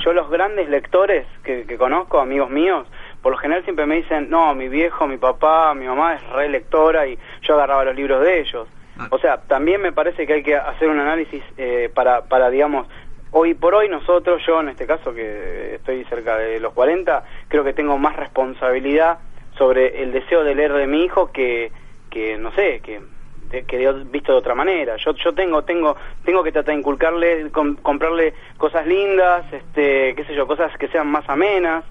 Yo los grandes lectores que, que conozco, amigos míos, por lo general siempre me dicen, no, mi viejo, mi papá, mi mamá es re lectora y yo agarraba los libros de ellos. O sea, también me parece que hay que hacer un análisis eh, para, para, digamos, hoy por hoy nosotros, yo en este caso que estoy cerca de los 40, creo que tengo más responsabilidad sobre el deseo de leer de mi hijo que, que no sé, que de- que de- visto de otra manera. Yo yo tengo tengo tengo que tratar de inculcarle, com- comprarle cosas lindas, este, qué sé yo, cosas que sean más amenas.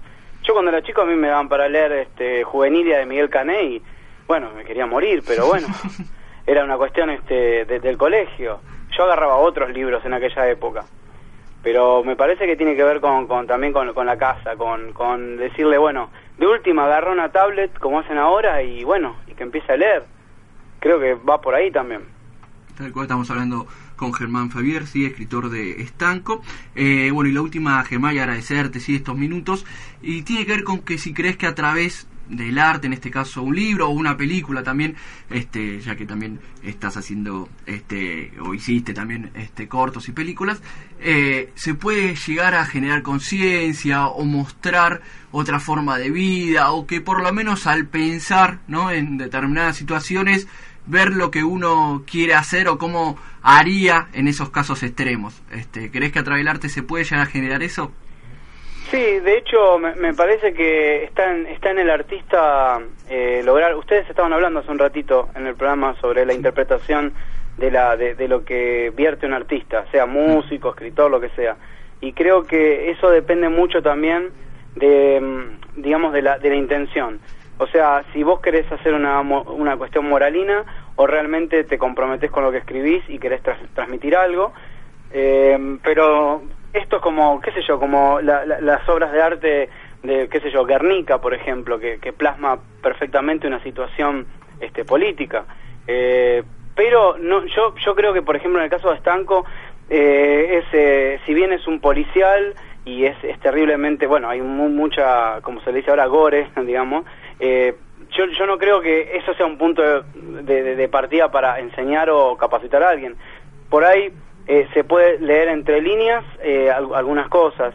Yo cuando era chico a mí me daban para leer este Juvenilia de Miguel Cané y bueno, me quería morir, pero bueno, era una cuestión este de- del colegio. Yo agarraba otros libros en aquella época. Pero me parece que tiene que ver con, con también con, con la casa, con, con decirle, bueno, de última agarra una tablet como hacen ahora y bueno, y que empiece a leer. Creo que va por ahí también.
Tal cual estamos hablando con Germán Fabier, sí, escritor de Estanco. Eh, bueno, y la última, Germán, y agradecerte sí, estos minutos. Y tiene que ver con que si crees que a través del arte, en este caso un libro o una película también, este, ya que también estás haciendo, este, o hiciste también este, cortos y películas, eh, se puede llegar a generar conciencia o mostrar otra forma de vida o que por lo menos al pensar ¿no? en determinadas situaciones ver lo que uno quiere hacer o cómo haría en esos casos extremos. Este, ¿Crees que a través del arte se puede llegar a generar eso?
Sí, de hecho me, me parece que está en, está en el artista eh, lograr, ustedes estaban hablando hace un ratito en el programa sobre la interpretación de, la, de, de lo que vierte un artista, sea músico, escritor, lo que sea. Y creo que eso depende mucho también de, mm, digamos, de la, de la intención. O sea, si vos querés hacer una, una cuestión moralina o realmente te comprometés con lo que escribís y querés transmitir algo, eh, pero esto es como, qué sé yo, como la- la- las obras de arte de, qué sé yo, Guernica, por ejemplo, que, que plasma perfectamente una situación este, política. Eh, pero no, yo, yo creo que, por ejemplo, en el caso de Estanco, eh, es, eh, si bien es un policial y es, es terriblemente, bueno, hay mu- mucha, como se le dice ahora, gore, digamos, eh, yo, yo no creo que eso sea un punto de, de- partida para enseñar o capacitar a alguien. Por ahí eh, se puede leer entre líneas eh, al- algunas cosas,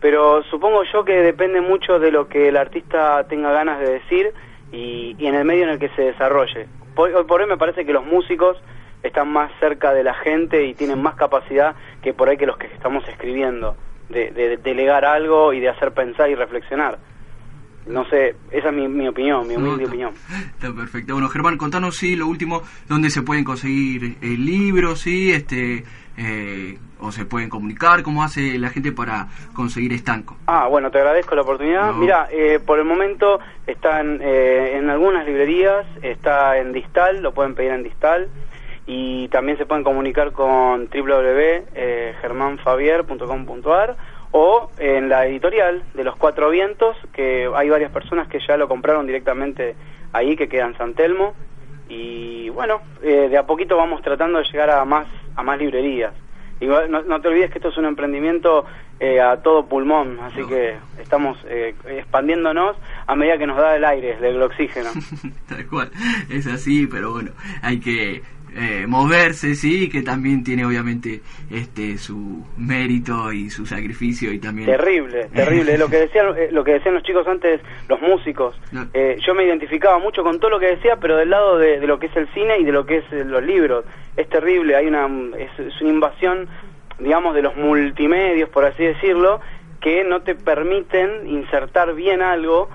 pero supongo yo que depende mucho de lo que el artista tenga ganas de decir y, y en el medio en el que se desarrolle. Por- Hoy por hoy me parece que los músicos están más cerca de la gente y tienen más capacidad que por ahí que los que estamos escribiendo, de, de delegar algo y de hacer pensar y reflexionar. No sé, esa es mi, mi opinión, mi humilde
No,
opinión.
Está perfecto. Bueno, Germán, contanos, sí, lo último, dónde se pueden conseguir el libro, sí, este, eh, o se pueden comunicar, cómo hace la gente para conseguir estanco.
Ah, bueno, te agradezco la oportunidad.
No.
Mira, eh, por el momento está en, eh, en algunas librerías, está en Distal, lo pueden pedir en Distal, y también se pueden comunicar con www.germanfabier.com.ar o en la editorial de Los Cuatro Vientos, que hay varias personas que ya lo compraron directamente ahí, que queda en San Telmo, y bueno, eh, de a poquito vamos tratando de llegar a más, a más librerías. Igual, no, no te olvides que esto es un emprendimiento eh, a todo pulmón, así que estamos eh, expandiéndonos a medida que nos da el aire, el oxígeno.
Tal cual, es así, pero bueno, hay que eh, moverse, sí, que también tiene obviamente este su mérito y su sacrificio y también...
Terrible, terrible. Lo que decían, eh, lo que decían los chicos antes, los músicos.
No.
Eh, yo me identificaba mucho con todo lo que decía, pero del lado de, de lo que es el cine y de lo que es eh, los libros. Es terrible, hay una es, es una invasión, digamos, de los multimedios, por así decirlo, que no te permiten insertar bien algo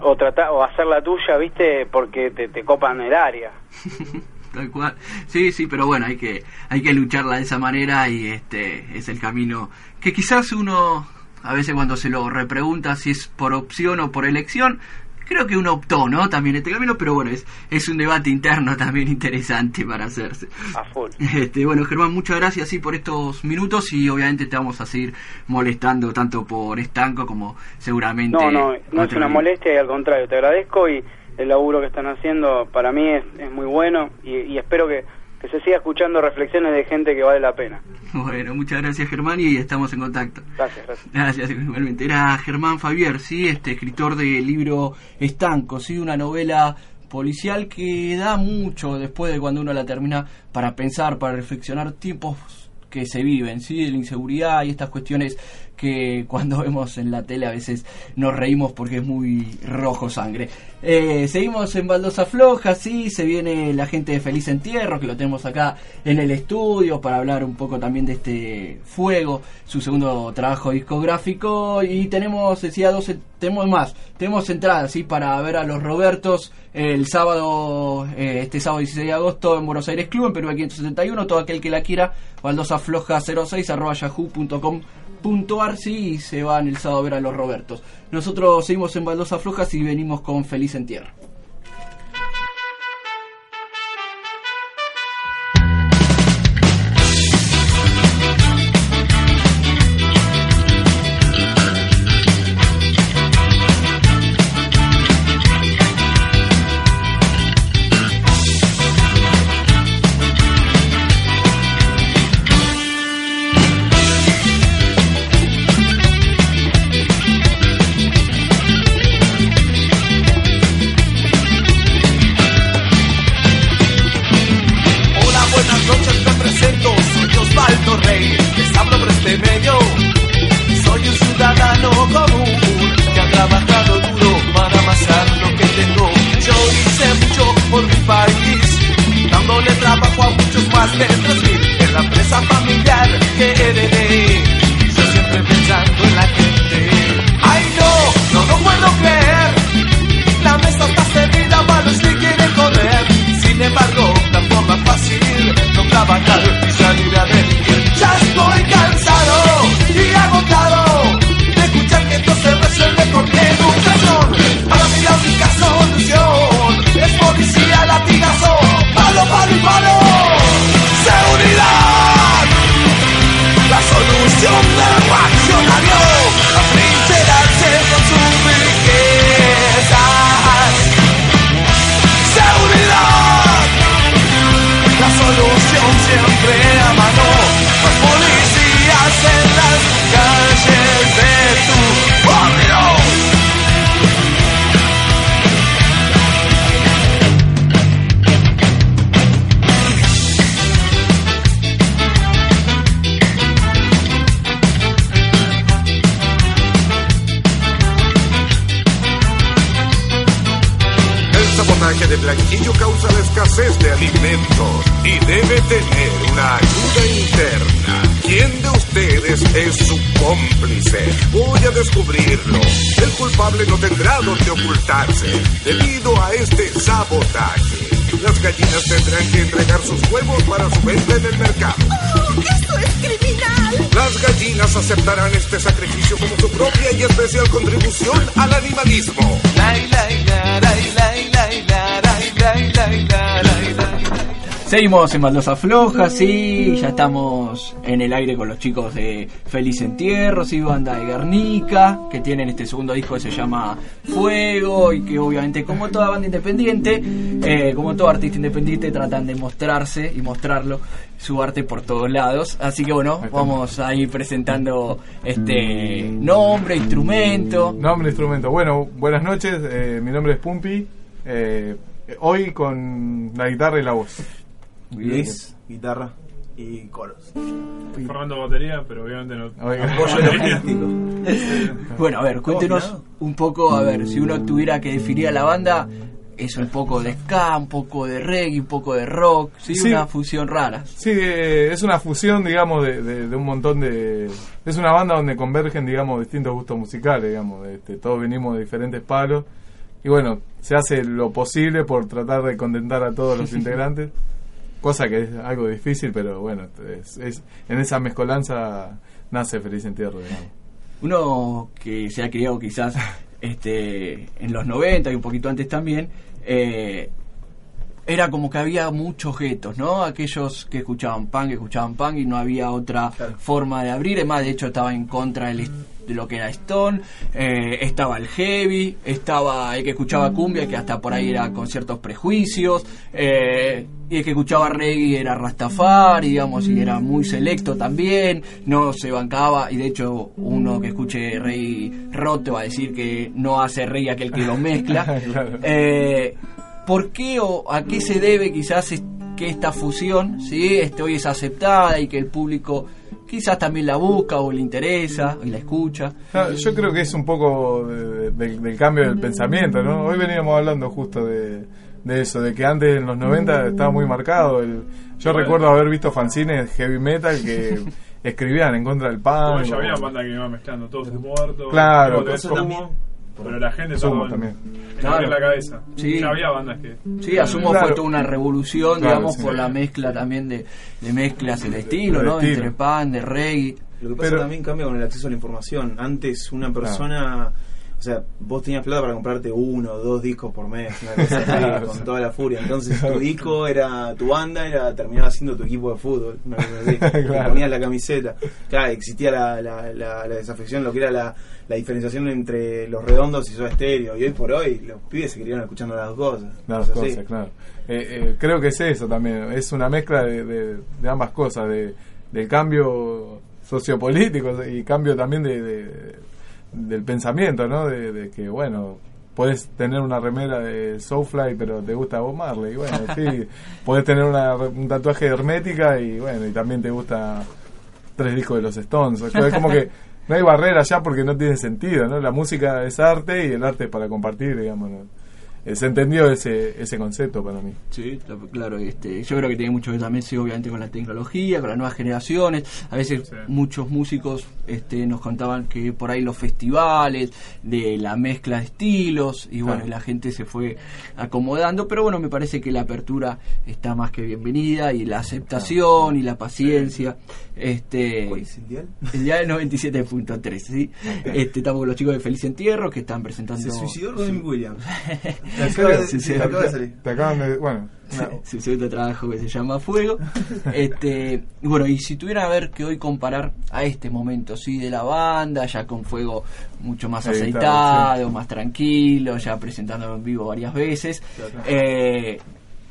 o tratar o hacer la tuya, ¿viste? Porque te, te copan el área.
Tal cual. Sí, sí, pero bueno, hay que hay que lucharla de esa manera y este es el camino que quizás uno a veces cuando se lo repregunta si es por opción o por elección, creo que uno optó, ¿no? También este camino, pero bueno, es, es un debate interno también interesante para hacerse.
A full.
Este, bueno, Germán, muchas gracias sí, por estos minutos y obviamente te vamos a seguir molestando tanto por Estanco como seguramente...
No, no, no es una molestia y al contrario, te agradezco y el laburo que están haciendo para mí es, es muy bueno y, y espero que, que se siga escuchando reflexiones de gente que vale la pena.
Bueno, muchas gracias Germán y estamos en contacto.
Gracias, gracias.
Gracias, igualmente. Era Germán Fabier, sí, este escritor del libro Estanco, sí, una novela policial que da mucho después de cuando uno la termina para pensar, para reflexionar tiempos que se viven, ¿sí? La inseguridad y estas cuestiones que cuando vemos en la tele a veces nos reímos porque es muy rojo sangre. Eh, seguimos en Baldosa Floja, sí, se viene la gente de Feliz Entierro, que lo tenemos acá en el estudio para hablar un poco también de este Fuego, su segundo trabajo discográfico. Y tenemos, decía, 12, tenemos más, tenemos entradas, sí, para ver a los Robertos el sábado, eh, este sábado 16 de agosto en Buenos Aires Club, en Perú 571, todo aquel que la quiera, Baldosa afloja06 arroba yahoo.com.ar si se van el sábado a ver a los Robertos. Nosotros seguimos en Baldosa Flojas y venimos con Feliz Entierro.
En
el mercado.
¡Esto es criminal!
Las gallinas aceptarán este sacrificio como su propia y especial contribución al animalismo.
Seguimos en Baldosa Floja, sí, ya estamos en el aire con los chicos de Feliz Entierro, sí, banda de Guernica, que tienen este segundo disco que se llama Fuego y que obviamente como toda banda independiente, eh, como todo artista independiente, tratan de mostrarse y mostrarlo su arte por todos lados. Así que bueno, vamos a ir presentando este nombre, instrumento.
Nombre, instrumento. Bueno, buenas noches. eh, mi nombre es Pumpi. eh, hoy con la guitarra y la voz.
Luis, guitarra y coros.
Formando batería, pero obviamente no.
Apoyo logístico.
Bueno, a ver, cuéntenos un poco, a ver, si uno tuviera que definir a la banda, es un poco de ska, un poco de reggae, un poco de rock, ¿sí?
Sí.
Una fusión rara.
Sí, eh, es una fusión, digamos, de, de- de un montón de... Es una banda donde convergen, digamos, distintos gustos musicales, digamos. Este, todos venimos de diferentes palos. Y bueno, se hace lo posible por tratar de contentar a todos los integrantes. Cosa que es algo difícil, pero bueno, es, es- en esa mezcolanza nace Feliz Entierro, digamos.
uno que se ha criado quizás este en los 90 y un poquito antes también, eh, era como que había muchos guetos, ¿no? Aquellos que escuchaban punk, que escuchaban punk y no había otra forma de abrir. Además, de hecho, estaba en contra del- de lo que era Stone, eh, estaba el heavy, estaba el que escuchaba cumbia, que hasta por ahí era con ciertos prejuicios, eh, y el que escuchaba reggae era Rastafari, digamos, y era muy selecto también, no se bancaba, y de hecho uno que escuche reggae rote va a decir que no hace reggae aquel que lo mezcla.
Claro.
Eh, ¿Por qué o a qué se debe quizás que esta fusión ¿sí? este, hoy es aceptada y que el público quizás también la busca o le interesa y la escucha?
No, yo creo que es un poco de- de- del cambio del pensamiento, ¿no? Hoy veníamos hablando justo de, de eso, de que antes en los 90 estaba muy marcado. El, yo recuerdo haber visto fanzines heavy metal que escribían en contra del pan.
ya había bandas que iban mezclando todos muertos.
Claro,
Pero la gente
Sumo también.
en
Claro.
la cabeza.
Sí.
Ya había bandas que.
Sí, asumo
Claro.
fue toda una revolución,
Claro,
digamos,
sí.
por la mezcla también de, de mezclas de estilo,
de
¿no?
estilo.
Entre pan, de reggae.
Lo que pasa
Pero-
también cambia con el acceso a la información. Antes una persona, o sea, vos tenías plata para comprarte uno o dos discos por mes, una cosa así, con toda la furia. Entonces tu disco era, tu banda era, terminaba siendo tu equipo de fútbol, una cosa así. Te ponías la camiseta. Claro, existía la, la, la, la desafección, lo que era la, la diferenciación entre los redondos y su estéreo. Y hoy por hoy los pibes se querían escuchando las dos cosas.
Las
sí.
cosas, claro. Eh, eh, creo que es eso también, es una mezcla de, de- de ambas cosas, de, del cambio sociopolítico y cambio también de, de- del pensamiento, ¿no? De, de que, bueno, puedes tener una remera de Soulfly, pero te gusta Bob Marley, y bueno, sí, puedes tener una, un tatuaje de hermética y bueno, y también te gusta tres discos de los Stones, es como que no hay barrera ya porque no tiene sentido, ¿no? La música es arte y el arte es para compartir, digamos, ¿no? Eh, se entendió ese, ese concepto para mí.
Sí, claro, este, yo creo que tiene mucho que ver también, sí, obviamente, con la tecnología, con las nuevas generaciones. A veces muchos músicos este, nos contaban que por ahí los festivales, de la mezcla de estilos, y bueno,
Claro.
y la gente se fue acomodando, pero bueno, me parece que la apertura está más que bienvenida, y la aceptación y la paciencia. Este,
¿Cuál es el dial?
El día del 97.3, ¿sí? Este, estamos con los chicos de Feliz Entierro que están presentando...
Se suicidó Robin Williams.
¿En
Acaba de-
Sí, sí,
acaba de salir.
Te acaban de. Bueno, una-
Sí, sí, otro trabajo que se llama Fuego. Este, bueno, y si tuviera a ver que hoy comparar a este momento, sí, de la banda, ya con Fuego mucho más aceitado, más tranquilo, ya presentándolo en vivo varias veces, eh,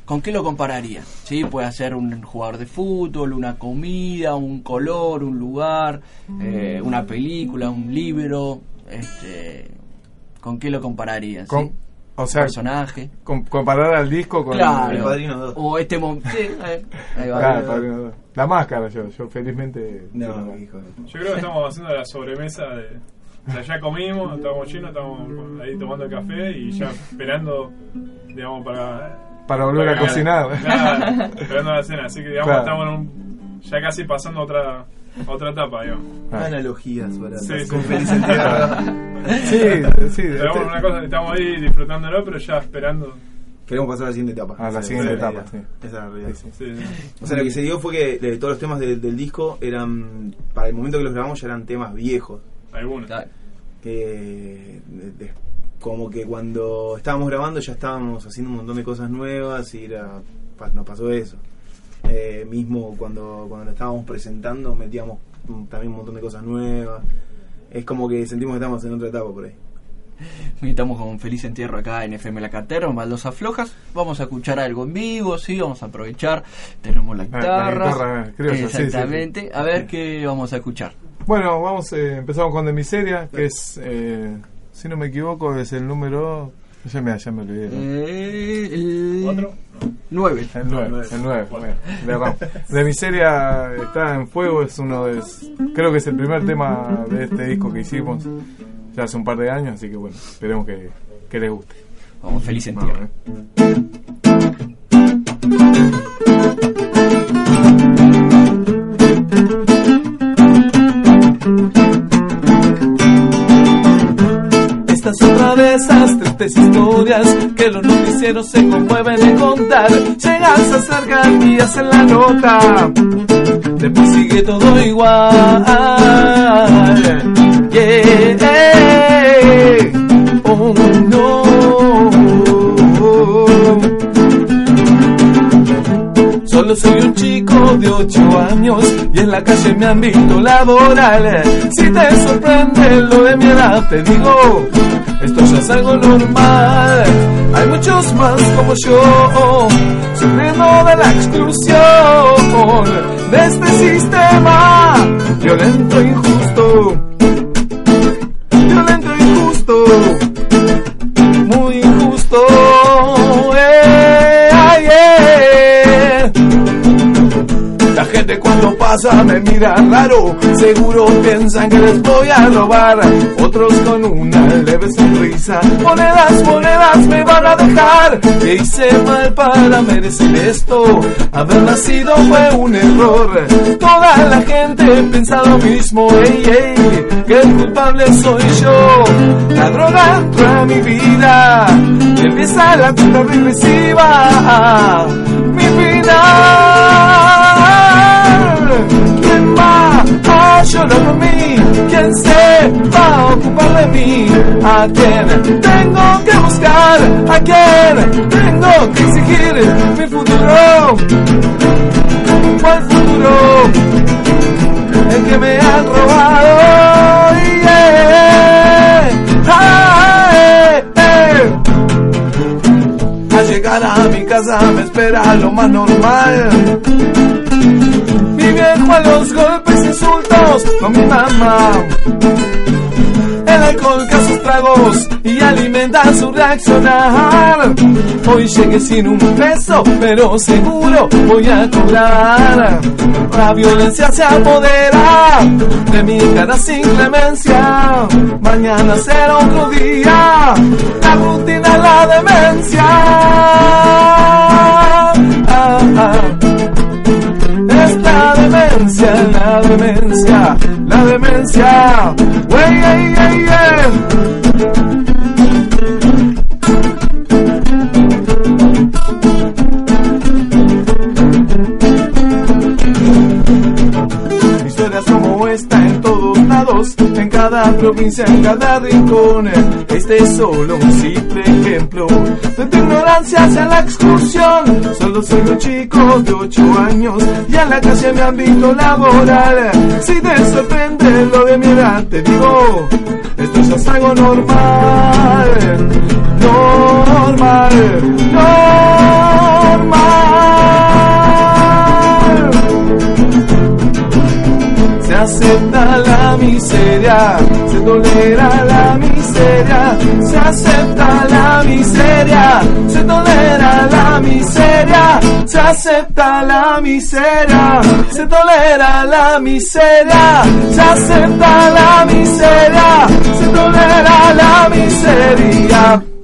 ¿con qué lo compararía? ¿Sí? Puede ser un jugador de fútbol, una comida, un color, un lugar, eh, una película, un libro, este, ¿con qué lo compararía? sí?
Con- o sea,
personaje.
com- comparar al disco con.
Claro. O este momento. ahí va.
Claro, Padrino dos. La máscara, yo, yo felizmente.
No,
la-
hijo
Yo creo que estamos haciendo la sobremesa de. O sea, ya comimos, estamos llenos, estamos ahí tomando café y ya esperando, digamos, para.
Para volver a cocinar.
Claro, esperando la cena. Así que, digamos,
Claro.
estamos en un, ya casi pasando otra, otra etapa, digamos.
Analogías baratas.
Sí, sí.
Con feliz entierro.
Sí, sí.
Pero bueno, una cosa, estamos ahí disfrutándolo, pero ya esperando.
Queremos pasar a la siguiente etapa.
A la
Esa
siguiente
es la
etapa,
idea.
sí.
Esa es la realidad.
Sí, sí.
O sea, lo que se dio fue que todos los temas del, del disco eran, para el momento que los grabamos, ya eran temas viejos.
Algunos.
Que de- de- como que cuando estábamos grabando ya estábamos haciendo un montón de cosas nuevas y era, pa- nos pasó eso. Eh, mismo cuando, cuando lo estábamos presentando metíamos mm, también un montón de cosas nuevas. Es como que sentimos que estamos en otra etapa por ahí.
Estamos con Feliz Entierro acá en FM La Cartera, en Baldosas Flojas. Vamos a escuchar algo en vivo, sí, vamos a aprovechar. Tenemos la
la
guitarra.
guitarra criolla, sí, sí, sí.
Exactamente. A ver qué vamos a escuchar.
Bueno, vamos, eh, empezamos con De Miseria, que es, eh, si no me equivoco, es el número. Ya me, ya me olvidé. ¿no?
Eh, el
¿Otro?
9.
El 9, el 9, bueno. De Miseria está en fuego, es uno de. Creo que es el primer tema de este disco que hicimos ya hace un par de años, así que bueno, esperemos que, que les guste.
Vamos, Feliz
Vamos, eh.
Esas tristes historias que los noticieros se conmueven en contar. Llegas a acercar y hacen la nota, después sigue todo igual.
yeah. Oh Soy un chico de ocho años y en la calle me han visto laboral. Si te sorprende lo de mi edad, te digo, esto ya es algo normal. Hay muchos más como yo, sufriendo de la exclusión de este sistema violento e injusto. Me mira raro, seguro piensan que les voy a robar. Otros con una leve sonrisa, monedas, monedas me van a dejar. Que hice mal para merecer esto, haber nacido fue un error. Toda la gente piensa lo mismo, ey, ey, que el culpable soy yo. La droga entra mi vida empieza la cuenta regresiva. Mi final. A llorar por mí? ¿Quién se va a ocupar de mí? ¿A quién tengo que buscar? ¿A quién tengo que exigir mi futuro? ¿Cuál futuro? El que me han robado. Yeah. Al llegar a mi casa me espera lo más normal. Viejo a los golpes insultos con mi mamá. El alcohol causa estragos y alimenta su reaccionar. Hoy llegué sin un peso, pero seguro voy a cobrar. La violencia se apodera de mi cara sin clemencia. Mañana será otro día, la rutina es la demencia. Demencia, la demencia. Wey, ey, ey, ey. Provincia, en cada rincón. Este es solo un simple ejemplo de tu ignorancia hacia la excursión. Solo soy un chico de 8 años y en la calle me han visto laborar. Si te sorprende lo de mi edad, te digo, esto ya es algo normal. Normal, normal. Se acepta la miseria, se tolera la miseria, se acepta la miseria, se tolera la miseria, se acepta la miseria, se tolera la miseria, se acepta la miseria, se tolera la miseria.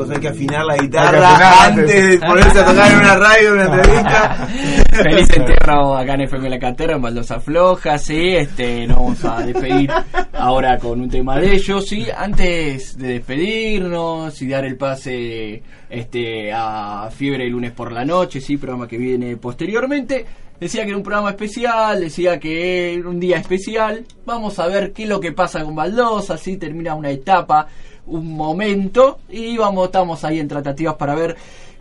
Chicos, hay que afinar la guitarra
afinar
antes
antes.
de ponerse a tocar en una radio, en una entrevista.
Feliz entierro acá en FM La Cantera, en Baldosa Floja, sí, este, nos vamos a despedir ahora con un tema de ellos, sí, antes de despedirnos y dar el pase este a Fiebre el lunes por la noche, sí, programa que viene posteriormente, decía que era un programa especial, decía que era un día especial, vamos a ver qué es lo que pasa con Baldosa, sí, termina una etapa, un momento, y vamos, estamos ahí en tratativas para ver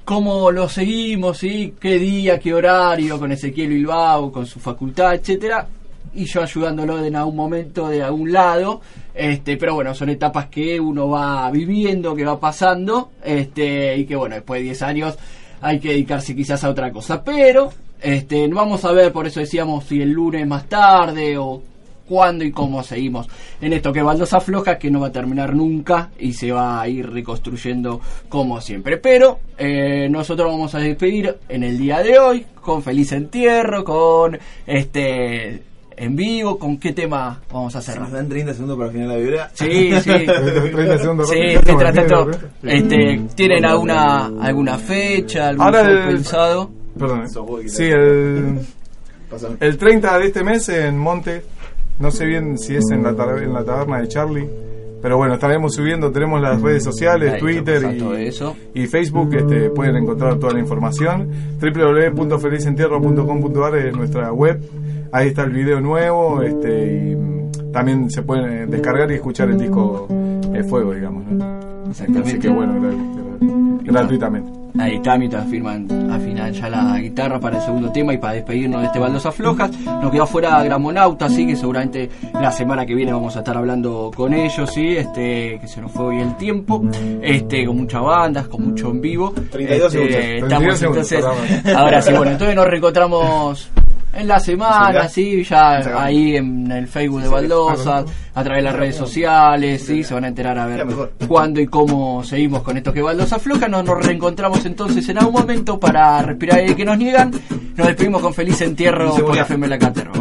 cómo lo seguimos, ¿sí? qué día, qué horario, con Ezequiel Bilbao, con su facultad, etcétera y yo ayudándolo en algún momento de algún lado, este, pero bueno, son etapas que uno va viviendo, que va pasando, este, y que bueno, después de 10 años hay que dedicarse quizás a otra cosa, pero este, vamos a ver, por eso decíamos si el lunes más tarde o cuándo y cómo seguimos en esto que baldosa floja que no va a terminar nunca y se va a ir reconstruyendo como siempre pero eh, nosotros vamos a despedir en el día de hoy con feliz entierro con este en vivo con qué tema vamos a hacer
Nos dan 30 segundos para afinar la vibra.
Sí, sí.
30 segundos.
Sí, estoy tratando. Este, ¿Tienen alguna alguna fecha, algún
Ahora
show
el-
pensado?
Perdón. Sí, el, el 30 de este mes en Monte. No sé bien si es en la, en la taberna de Charlie. Pero bueno, estaremos subiendo, tenemos las redes sociales,
Ahí,
Twitter y,
todo eso.
y Facebook, este, pueden encontrar toda la información. www.felizentierro.com.ar es nuestra web. Ahí está el video nuevo, este, y también se pueden eh, descargar y escuchar el disco eh, Fuego, digamos. ¿no?
Exactamente.
Así que bueno, gra- gra- gratuitamente.
Ahí está, mientras firman afinan ya la guitarra para el segundo tema y para despedirnos de este Baldosas Flojas. Nos queda fuera Gramonauta, sí, que seguramente la semana que viene vamos a estar hablando con ellos, sí, este, que se nos fue hoy el tiempo, este, con muchas bandas, con mucho en vivo.
32
Este,
segundos.
Estamos
32 segundos,
entonces, ahora sí, bueno, entonces nos reencontramos en la semana, sí, ya
Instagram.
ahí en el Facebook de Baldosas, a través de las redes sociales, sí, se van a enterar a ver cuándo y cómo seguimos con esto que Baldosa Floja. Nos, nos reencontramos entonces en algún momento para respirar y que nos niegan. Nos despedimos con feliz entierro por
cebolla.
FM La Cátedra.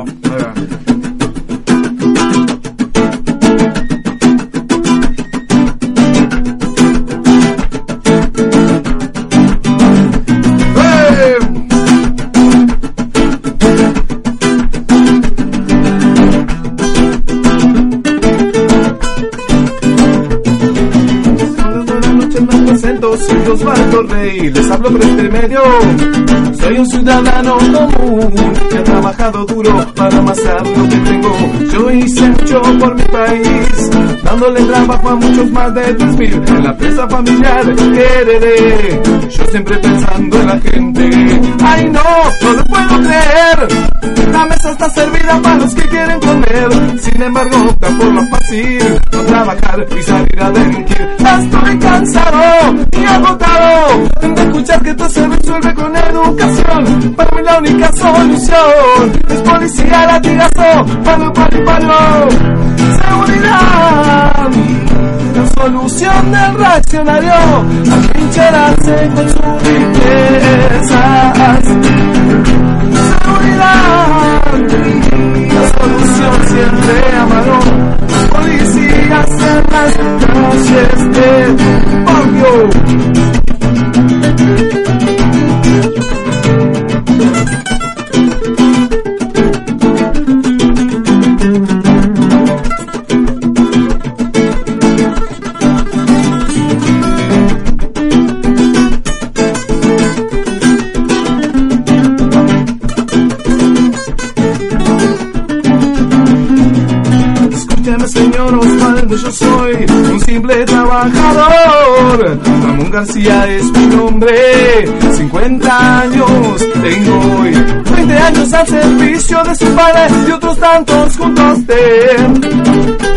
Me presento, soy Osvaldo Rey, les hablo por este medio. Soy un ciudadano común que ha trabajado duro para amasar lo que tengo. Yo hice mucho por mi país, dándole trabajo a muchos más de 3.000 en la empresa familiar que heredé. Yo siempre pensando en la gente. Ay no, no lo puedo creer. La mesa está servida para los que quieren comer. Sin embargo, optan por lo fácil, no trabajar y salir a delinquir. Estoy cansado y agotado de escuchar que todo se resuelve con educación. Para mí la única solución es policía, latigazo, palo, palo, palo. Seguridad. La solución del reaccionario atrincherarse con sus riquezas. La solución siempre a mano. Los policías en las calles del barrio. García es mi nombre, 50 años tengo hoy. 20 años al servicio de su padre y otros tantos junto a usted.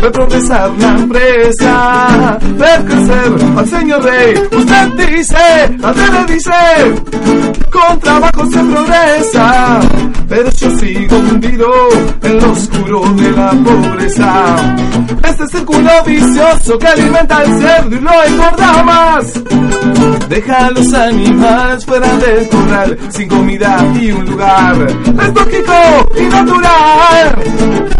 Ver progresar la empresa, ver crecer al señor rey. Usted dice, tele dice, con trabajo se progresa. Pero yo sigo hundido en lo oscuro de la pobreza. Este círculo vicioso que alimenta el cerdo y lo engorda más. Deja a los animales fuera del corral, sin comida y un lugar. Es lógico y natural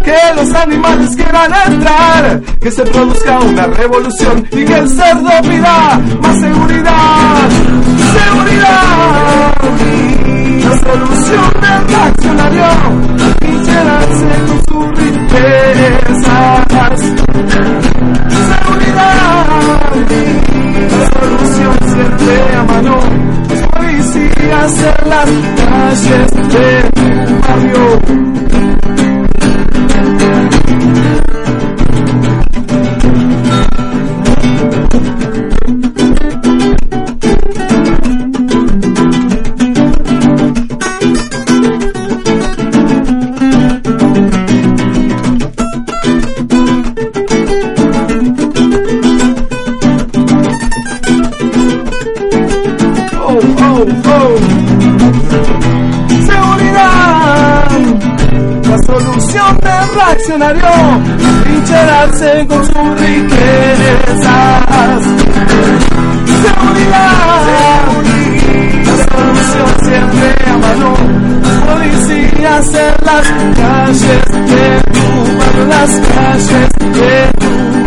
que los animales quieran entrar, que se produzca una revolución y que el cerdo pida más seguridad. Seguridad. La solución del reaccionario trincherarse con sus riquezas. Seguridad. La solución siempre a mano. Los policías en las calles del barrio. diccionario, trincherarse con sus riquezas. Seguridad, solución siempre a mano, policías en las calles de tu barrio, las calles de tu